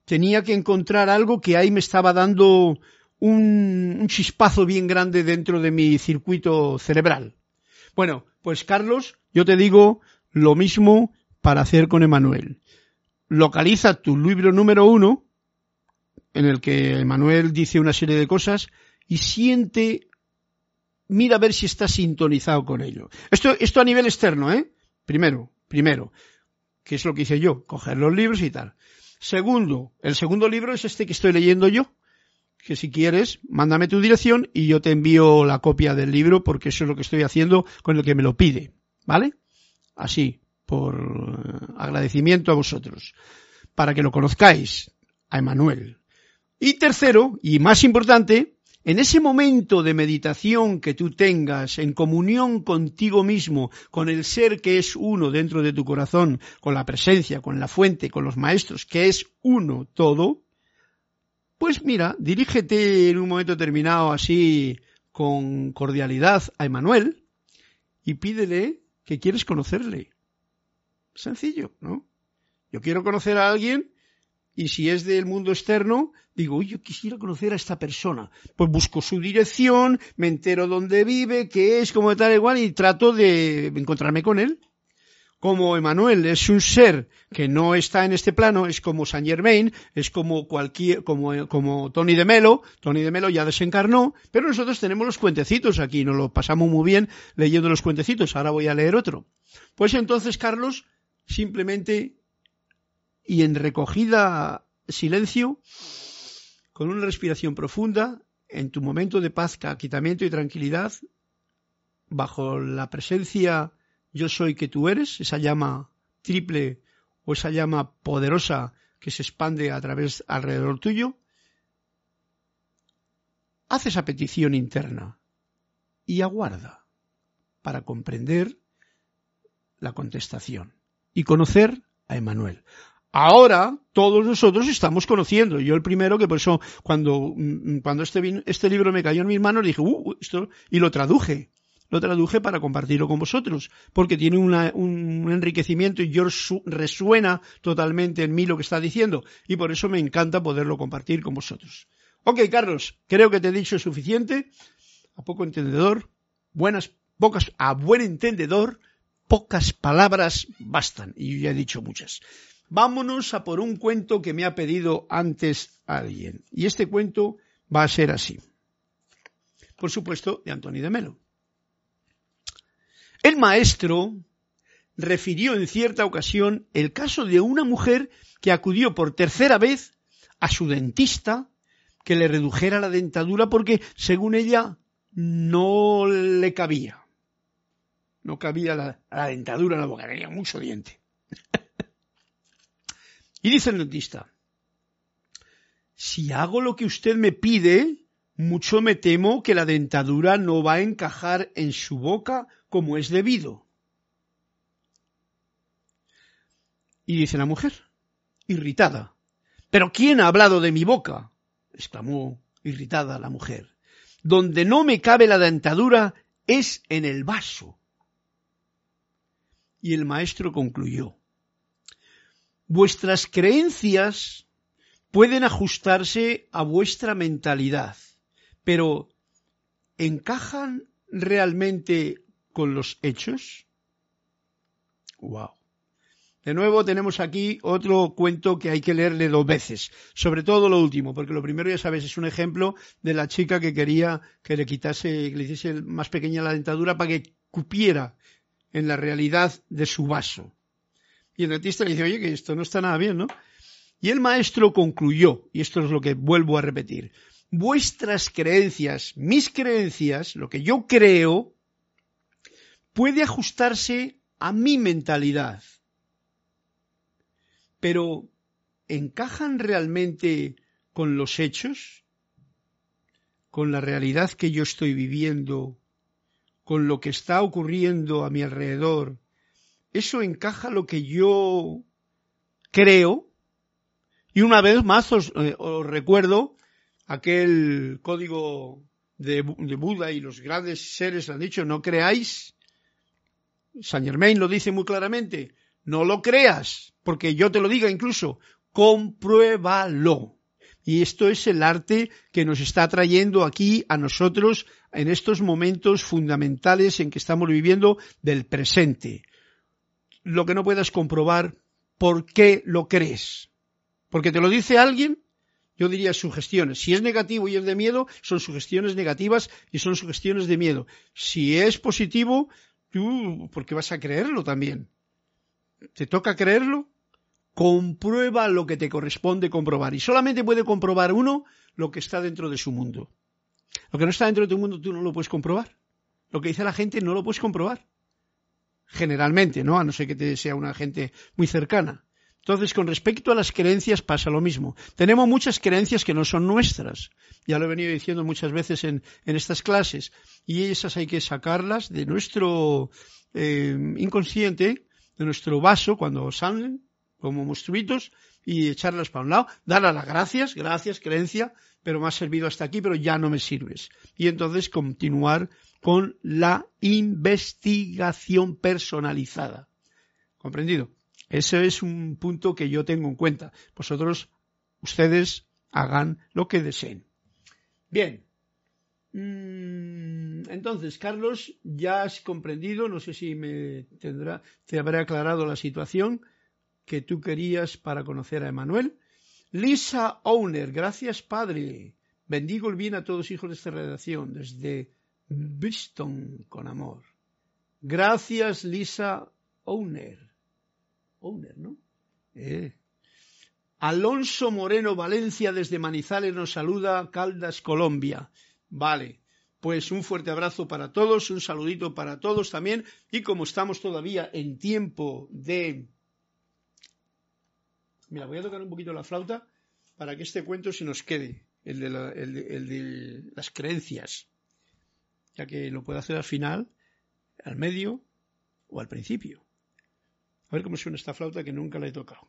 tenía que encontrar algo que ahí me estaba dando un, un chispazo bien grande dentro de mi circuito cerebral. Bueno, pues Carlos, yo te digo lo mismo para hacer con Emanuel. Localiza tu libro número uno, en el que Emanuel dice una serie de cosas, y siente, mira a ver si está sintonizado con ello. Esto, esto a nivel externo, ¿eh? Primero, primero, que es lo que hice yo, coger los libros y tal. Segundo, el segundo libro es este que estoy leyendo yo, que si quieres, mándame tu dirección y yo te envío la copia del libro porque eso es lo que estoy haciendo con el que me lo pide, ¿vale? Así, por agradecimiento a vosotros, para que lo conozcáis, a Emanuel. Y tercero, y más importante, en ese momento de meditación que tú tengas en comunión contigo mismo, con el ser que es uno dentro de tu corazón, con la presencia, con la fuente, con los maestros, que es uno todo, pues mira, dirígete en un momento determinado así con cordialidad a Emanuel y pídele que quieres conocerle. Sencillo, ¿no? Yo quiero conocer a alguien y si es del mundo externo, digo, yo quisiera conocer a esta persona. Pues busco su dirección, me entero dónde vive, qué es, cómo tal, igual, y trato de encontrarme con él. Como Emanuel es un ser que no está en este plano, es como Saint Germain, es como cualquier, como, como Tony de Melo, Tony de Melo ya desencarnó, pero nosotros tenemos los cuentecitos aquí, nos lo pasamos muy bien leyendo los cuentecitos, ahora voy a leer otro. Pues entonces, Carlos, simplemente y en recogida silencio, con una respiración profunda, en tu momento de paz, aquitamiento y tranquilidad, bajo la presencia yo soy que tú eres, esa llama triple o esa llama poderosa que se expande a través alrededor tuyo, haz esa petición interna y aguarda para comprender la contestación y conocer a Emanuel. Ahora todos nosotros estamos conociendo. Yo el primero que por eso cuando, mm, cuando este, este libro me cayó en mis manos dije, uh, esto, y lo traduje. Lo traduje para compartirlo con vosotros, porque tiene un enriquecimiento y yo resuena totalmente en mí lo que está diciendo, y por eso me encanta poderlo compartir con vosotros. Ok, Carlos, creo que te he dicho suficiente. A poco entendedor, buenas, pocas, a buen entendedor, pocas palabras bastan, y yo ya he dicho muchas. Vámonos a por un cuento que me ha pedido antes alguien. Y este cuento va a ser así. Por supuesto, de Antonio de Melo. El maestro refirió en cierta ocasión el caso de una mujer que acudió por tercera vez a su dentista que le redujera la dentadura porque, según ella, no le cabía. No cabía la, dentadura en la boca, tenía mucho diente. Y dice el dentista, si hago lo que usted me pide, mucho me temo que la dentadura no va a encajar en su boca como es debido. Y dice la mujer, irritada, ¿pero quién ha hablado de mi boca? exclamó irritada la mujer. Donde no me cabe la dentadura es en el vaso. Y el maestro concluyó, vuestras creencias pueden ajustarse a vuestra mentalidad, pero ¿encajan realmente con los hechos? Wow. De nuevo tenemos aquí otro cuento que hay que leerle dos veces, sobre todo lo último, porque lo primero ya sabes es un ejemplo de la chica que quería que le quitase, que le hiciese más pequeña la dentadura para que cupiera en la realidad de su vaso. Y el dentista le dice, oye, que esto no está nada bien, ¿no? Y el maestro concluyó, y esto es lo que vuelvo a repetir, vuestras creencias, mis creencias, lo que yo creo, puede ajustarse a mi mentalidad. Pero, ¿encajan realmente con los hechos? ¿Con la realidad que yo estoy viviendo? ¿Con lo que está ocurriendo a mi alrededor? ¿Eso encaja lo que yo creo? Y una vez más os, eh, recuerdo aquel código de, de, Buda y los grandes seres han dicho, no creáis. Saint Germain lo dice muy claramente, no lo creas, porque yo te lo diga incluso, compruébalo. Y esto es el arte que nos está trayendo aquí a nosotros en estos momentos fundamentales en que estamos viviendo del presente. Lo que no puedas comprobar, ¿por qué lo crees? Porque te lo dice alguien, yo diría sugestiones. Si es negativo y es de miedo, son sugestiones negativas y son sugestiones de miedo. Si es positivo, tú, porque vas a creerlo también. ¿Te toca creerlo? Comprueba lo que te corresponde comprobar. Y solamente puede comprobar uno lo que está dentro de su mundo. Lo que no está dentro de tu mundo tú no lo puedes comprobar. Lo que dice la gente no lo puedes comprobar. Generalmente, ¿no? A no ser que te sea una gente muy cercana. Entonces, con respecto a las creencias pasa lo mismo. Tenemos muchas creencias que no son nuestras. Ya lo he venido diciendo muchas veces en, en estas clases. Y esas hay que sacarlas de nuestro eh, inconsciente, de nuestro vaso, cuando salen como monstruitos, y echarlas para un lado, darle las gracias, gracias, creencia, pero me has servido hasta aquí, pero ya no me sirves. Y entonces continuar con la investigación personalizada. ¿Comprendido? Ese es un punto que yo tengo en cuenta. Vosotros, ustedes, hagan lo que deseen. Bien. Mm, entonces, Carlos, ya has comprendido, no sé si me tendrá, te habrá aclarado la situación que tú querías para conocer a Emanuel. Lisa Owner, gracias Padre. Bendigo el bien a todos hijos de esta redacción, desde Bristol, con amor. Gracias Lisa Owner. ¿no? Eh. Alonso Moreno Valencia desde Manizales nos saluda, Caldas, Colombia. Vale, pues un fuerte abrazo para todos, un saludito para todos también. Y como estamos todavía en tiempo de... Mira, voy a tocar un poquito la flauta para que este cuento se nos quede, el de, el de las creencias, ya que lo puedo hacer al final, al medio o al principio. A ver cómo suena esta flauta que nunca la he tocado.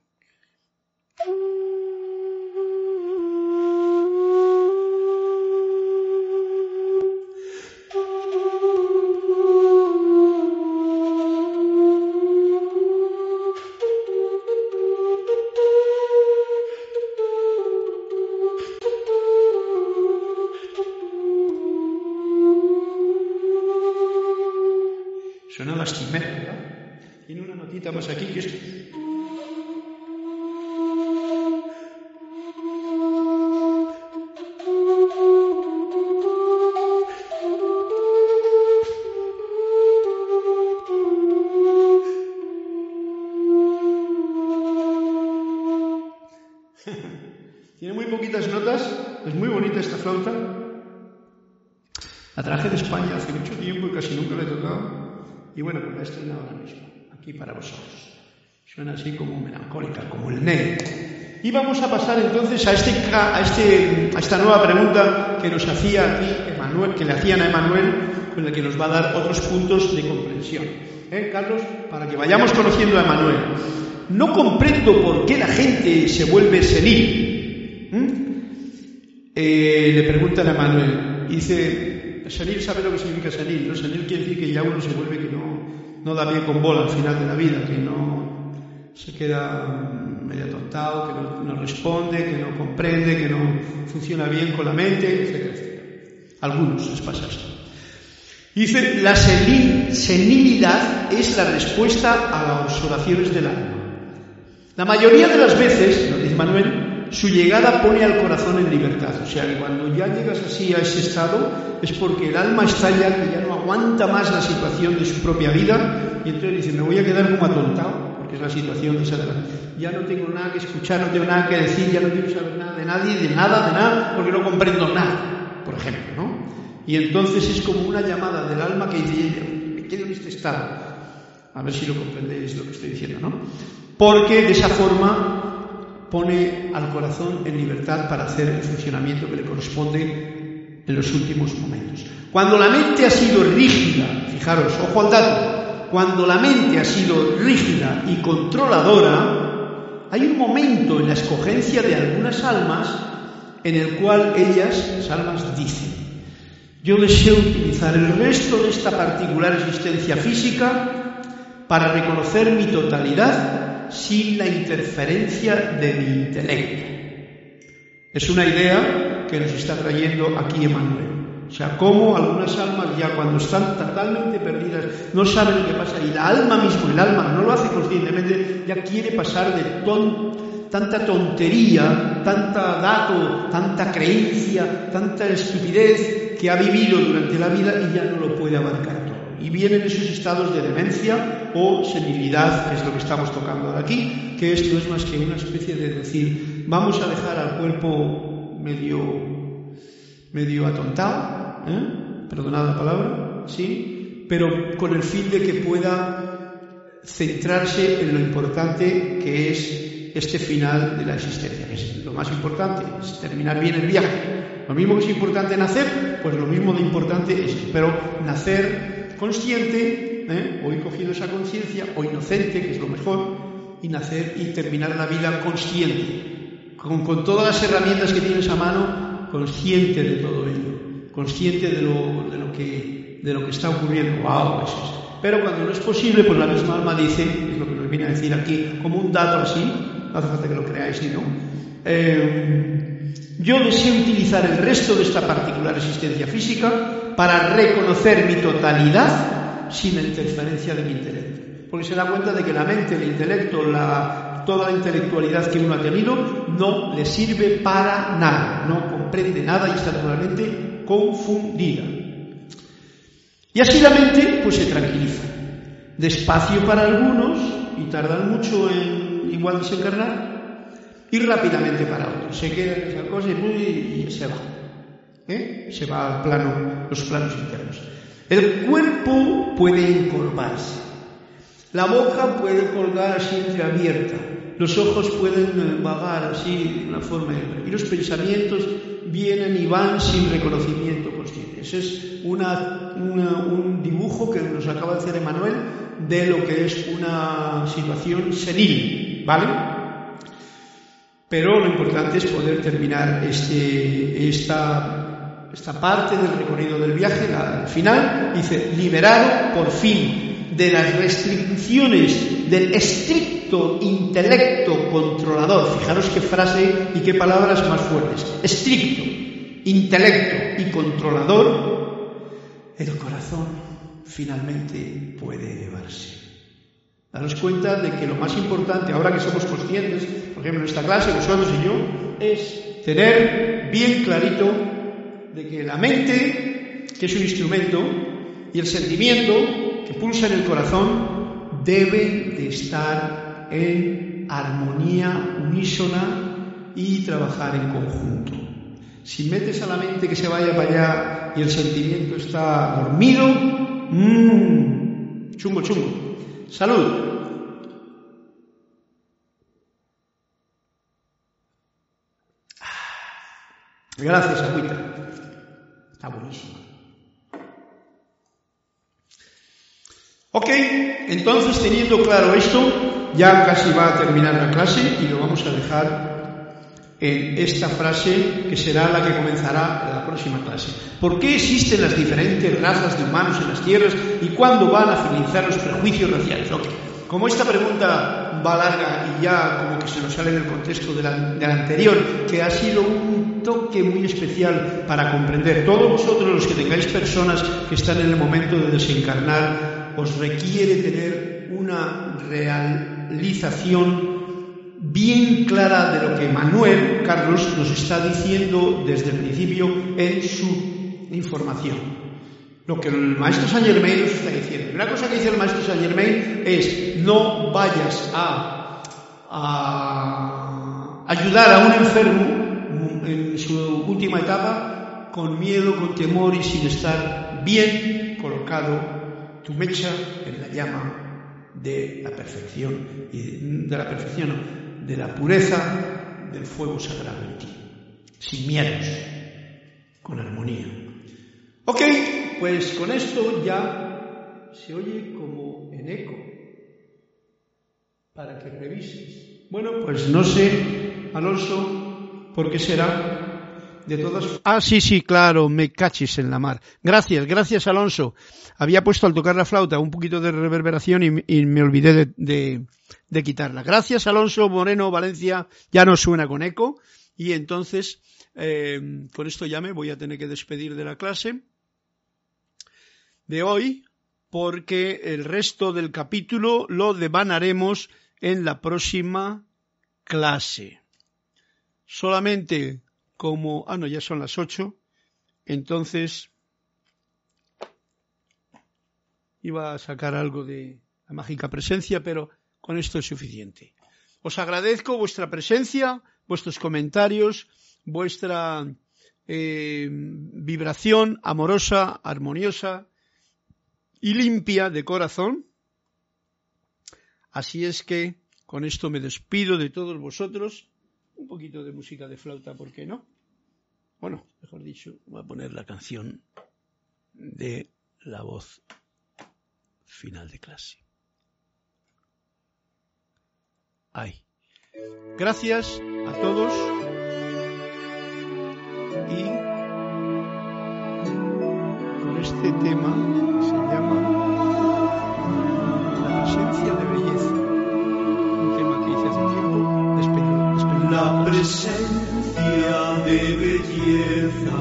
Más aquí que es... Tiene muy poquitas notas, es muy bonita esta flauta. La traje de España hace mucho tiempo y casi nunca la he tocado. Y bueno, pues la he estrenado ahora mismo aquí para vosotros. Suena así como melancólica, como el negro. Y vamos a pasar entonces a, este, a, este, a esta nueva pregunta que nos hacía aquí Emanuel, que le hacían a Emanuel, con la que nos va a dar otros puntos de comprensión. ¿Eh, Carlos? Para que vayamos conociendo a Emanuel. No comprendo por qué la gente se vuelve senil. ¿Mm? Eh, le preguntan a Emanuel. Y dice, senil sabe lo que significa senil. ¿no? Senil quiere decir que ya uno se vuelve que no, no da bien con bola al final de la vida, que no se queda medio atontado, que no, responde, que no comprende, que no funciona bien con la mente, etcétera. Algunos les pasa esto. Dice, la senilidad es la respuesta a las oraciones del alma. La mayoría de las veces, dice Manuel, su llegada pone al corazón en libertad. O sea, que cuando ya llegas así a ese estado es porque el alma está ya que ya no aguanta más la situación de su propia vida y entonces dice, me voy a quedar como atontado porque es la situación de Satanás. Ya no tengo nada que escuchar, no tengo nada que decir, ya no quiero saber nada de nadie, de nada, de nada, porque no comprendo nada, por ejemplo, ¿no? Y entonces es como una llamada del alma que dice, me quedo en este estado. A ver si lo comprendéis lo que estoy diciendo, ¿no? Porque de esa forma pone al corazón en libertad para hacer el funcionamiento que le corresponde en los últimos momentos. Cuando la mente ha sido rígida, fijaros, ojo al dato, cuando la mente ha sido rígida y controladora, hay un momento en la escogencia de algunas almas en el cual ellas, las almas, dicen, yo deseo utilizar el resto de esta particular existencia física para reconocer mi totalidad sin la interferencia de mi intelecto. Es una idea que nos está trayendo aquí Emanuel. O sea, cómo algunas almas ya cuando están totalmente perdidas no saben lo que pasa y la alma mismo, el alma no lo hace conscientemente, ya quiere pasar de tanta tontería, tanta dato, tanta creencia, tanta estupidez que ha vivido durante la vida y ya no lo puede abarcar todo. Y vienen esos estados de demencia o senilidad, que es lo que estamos tocando ahora aquí, que esto es más que una especie de decir, vamos a dejar al cuerpo medio medio atontado, ¿eh? perdonad la palabra, sí, pero con el fin de que pueda centrarse en lo importante que es este final de la existencia, que es lo más importante, es terminar bien el viaje. Lo mismo que es importante nacer, pues lo mismo de importante es, pero nacer consciente, ¿eh? hoy cogiendo esa conciencia, o inocente, que es lo mejor, y nacer y terminar la vida consciente, con, todas las herramientas que tienes a mano consciente de todo ello, consciente de lo, que, está ocurriendo. ¡Wow! Pero cuando no es posible, pues la misma alma dice, es lo que nos viene a decir aquí, como un dato así, no hace falta que lo creáis ni no. Eh, yo deseo utilizar el resto de esta particular existencia física para reconocer mi totalidad sin la interferencia de mi intelecto. Porque se da cuenta de que la mente, el intelecto, toda la intelectualidad que uno ha tenido no le sirve para nada, no comprende nada y está totalmente confundida. Y así la mente pues se tranquiliza. Despacio para algunos y tardan mucho en igual desencarnar y rápidamente para otros. Se queda en esa cosa y, y se va. ¿Eh? Se va al plano, los planos internos. El cuerpo puede encorvarse. La boca puede colgar así entreabierta los ojos pueden vagar así de una forma y los pensamientos vienen y van sin reconocimiento consciente. Ese es un dibujo que nos acaba de hacer Emanuel de lo que es una situación senil, ¿vale? Pero lo importante es poder terminar este, esta, esta parte del recorrido del viaje, al final, dice, liberado por fin de las restricciones del estricto intelecto controlador. Fijaros qué frase y qué palabras más fuertes. Estricto, intelecto y controlador, el corazón finalmente puede elevarse. Daros cuenta de que lo más importante, ahora que somos conscientes, por ejemplo en esta clase, vosotros y yo, es tener bien clarito de que la mente, que es un instrumento, y el sentimiento, que pulsa en el corazón deben de estar en armonía unísona y trabajar en conjunto. Si metes a la mente que se vaya para allá y el sentimiento está dormido, mmm, chungo, chungo. Salud. Gracias, agüita. Está buenísimo. Ok, entonces teniendo claro esto, ya casi va a terminar la clase y lo vamos a dejar en esta frase que será la que comenzará la próxima clase. ¿Por qué existen las diferentes razas de humanos en las tierras y cuándo van a finalizar los prejuicios raciales? Ok, como esta pregunta va larga y ya como que se nos sale en el contexto de la, de la anterior, que ha sido un toque muy especial para comprender, todos vosotros los que tengáis personas que están en el momento de desencarnar, os requiere tener una realización bien clara de lo que Manuel Carlos nos está diciendo desde el principio en su información. lo que el maestro Saint Germain nos está diciendo. Una cosa que dice el maestro Saint Germain es no vayas a, a ayudar a un enfermo en su última etapa con miedo, con temor y sin estar bien colocado tu mecha en la llama de la perfección y de la perfección, de la pureza del fuego sagrado en ti, sin miedos, con armonía. Ok, pues con esto ya se oye como en eco, para que revises. Bueno, pues no sé, Alonso, por qué será. De todas. Ah, sí, sí, claro, me cachis en la mar. Gracias, gracias, Alonso. Había puesto al tocar la flauta un poquito de reverberación y, me olvidé de, de quitarla. Gracias, Alonso Moreno, Valencia. Ya no suena con eco. Y entonces, eh, con esto ya me voy a tener que despedir de la clase de hoy, porque el resto del capítulo lo devanaremos en la próxima clase. Solamente como, ah, no, ya son las ocho, entonces iba a sacar algo de la mágica presencia, pero con esto es suficiente. Os agradezco vuestra presencia, vuestros comentarios, vuestra eh, vibración amorosa, armoniosa, y limpia de corazón. Así es que con esto me despido de todos vosotros. Poquito de música de flauta, ¿por qué no? Bueno, mejor dicho, voy a poner la canción de la voz final de clase. Ay. Gracias a todos y con este tema La presencia de belleza,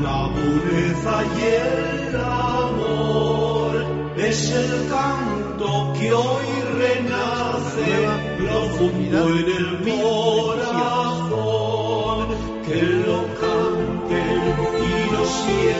la pureza y el amor es el canto que hoy renace profundo en el corazón. Que lo canten y lo sientan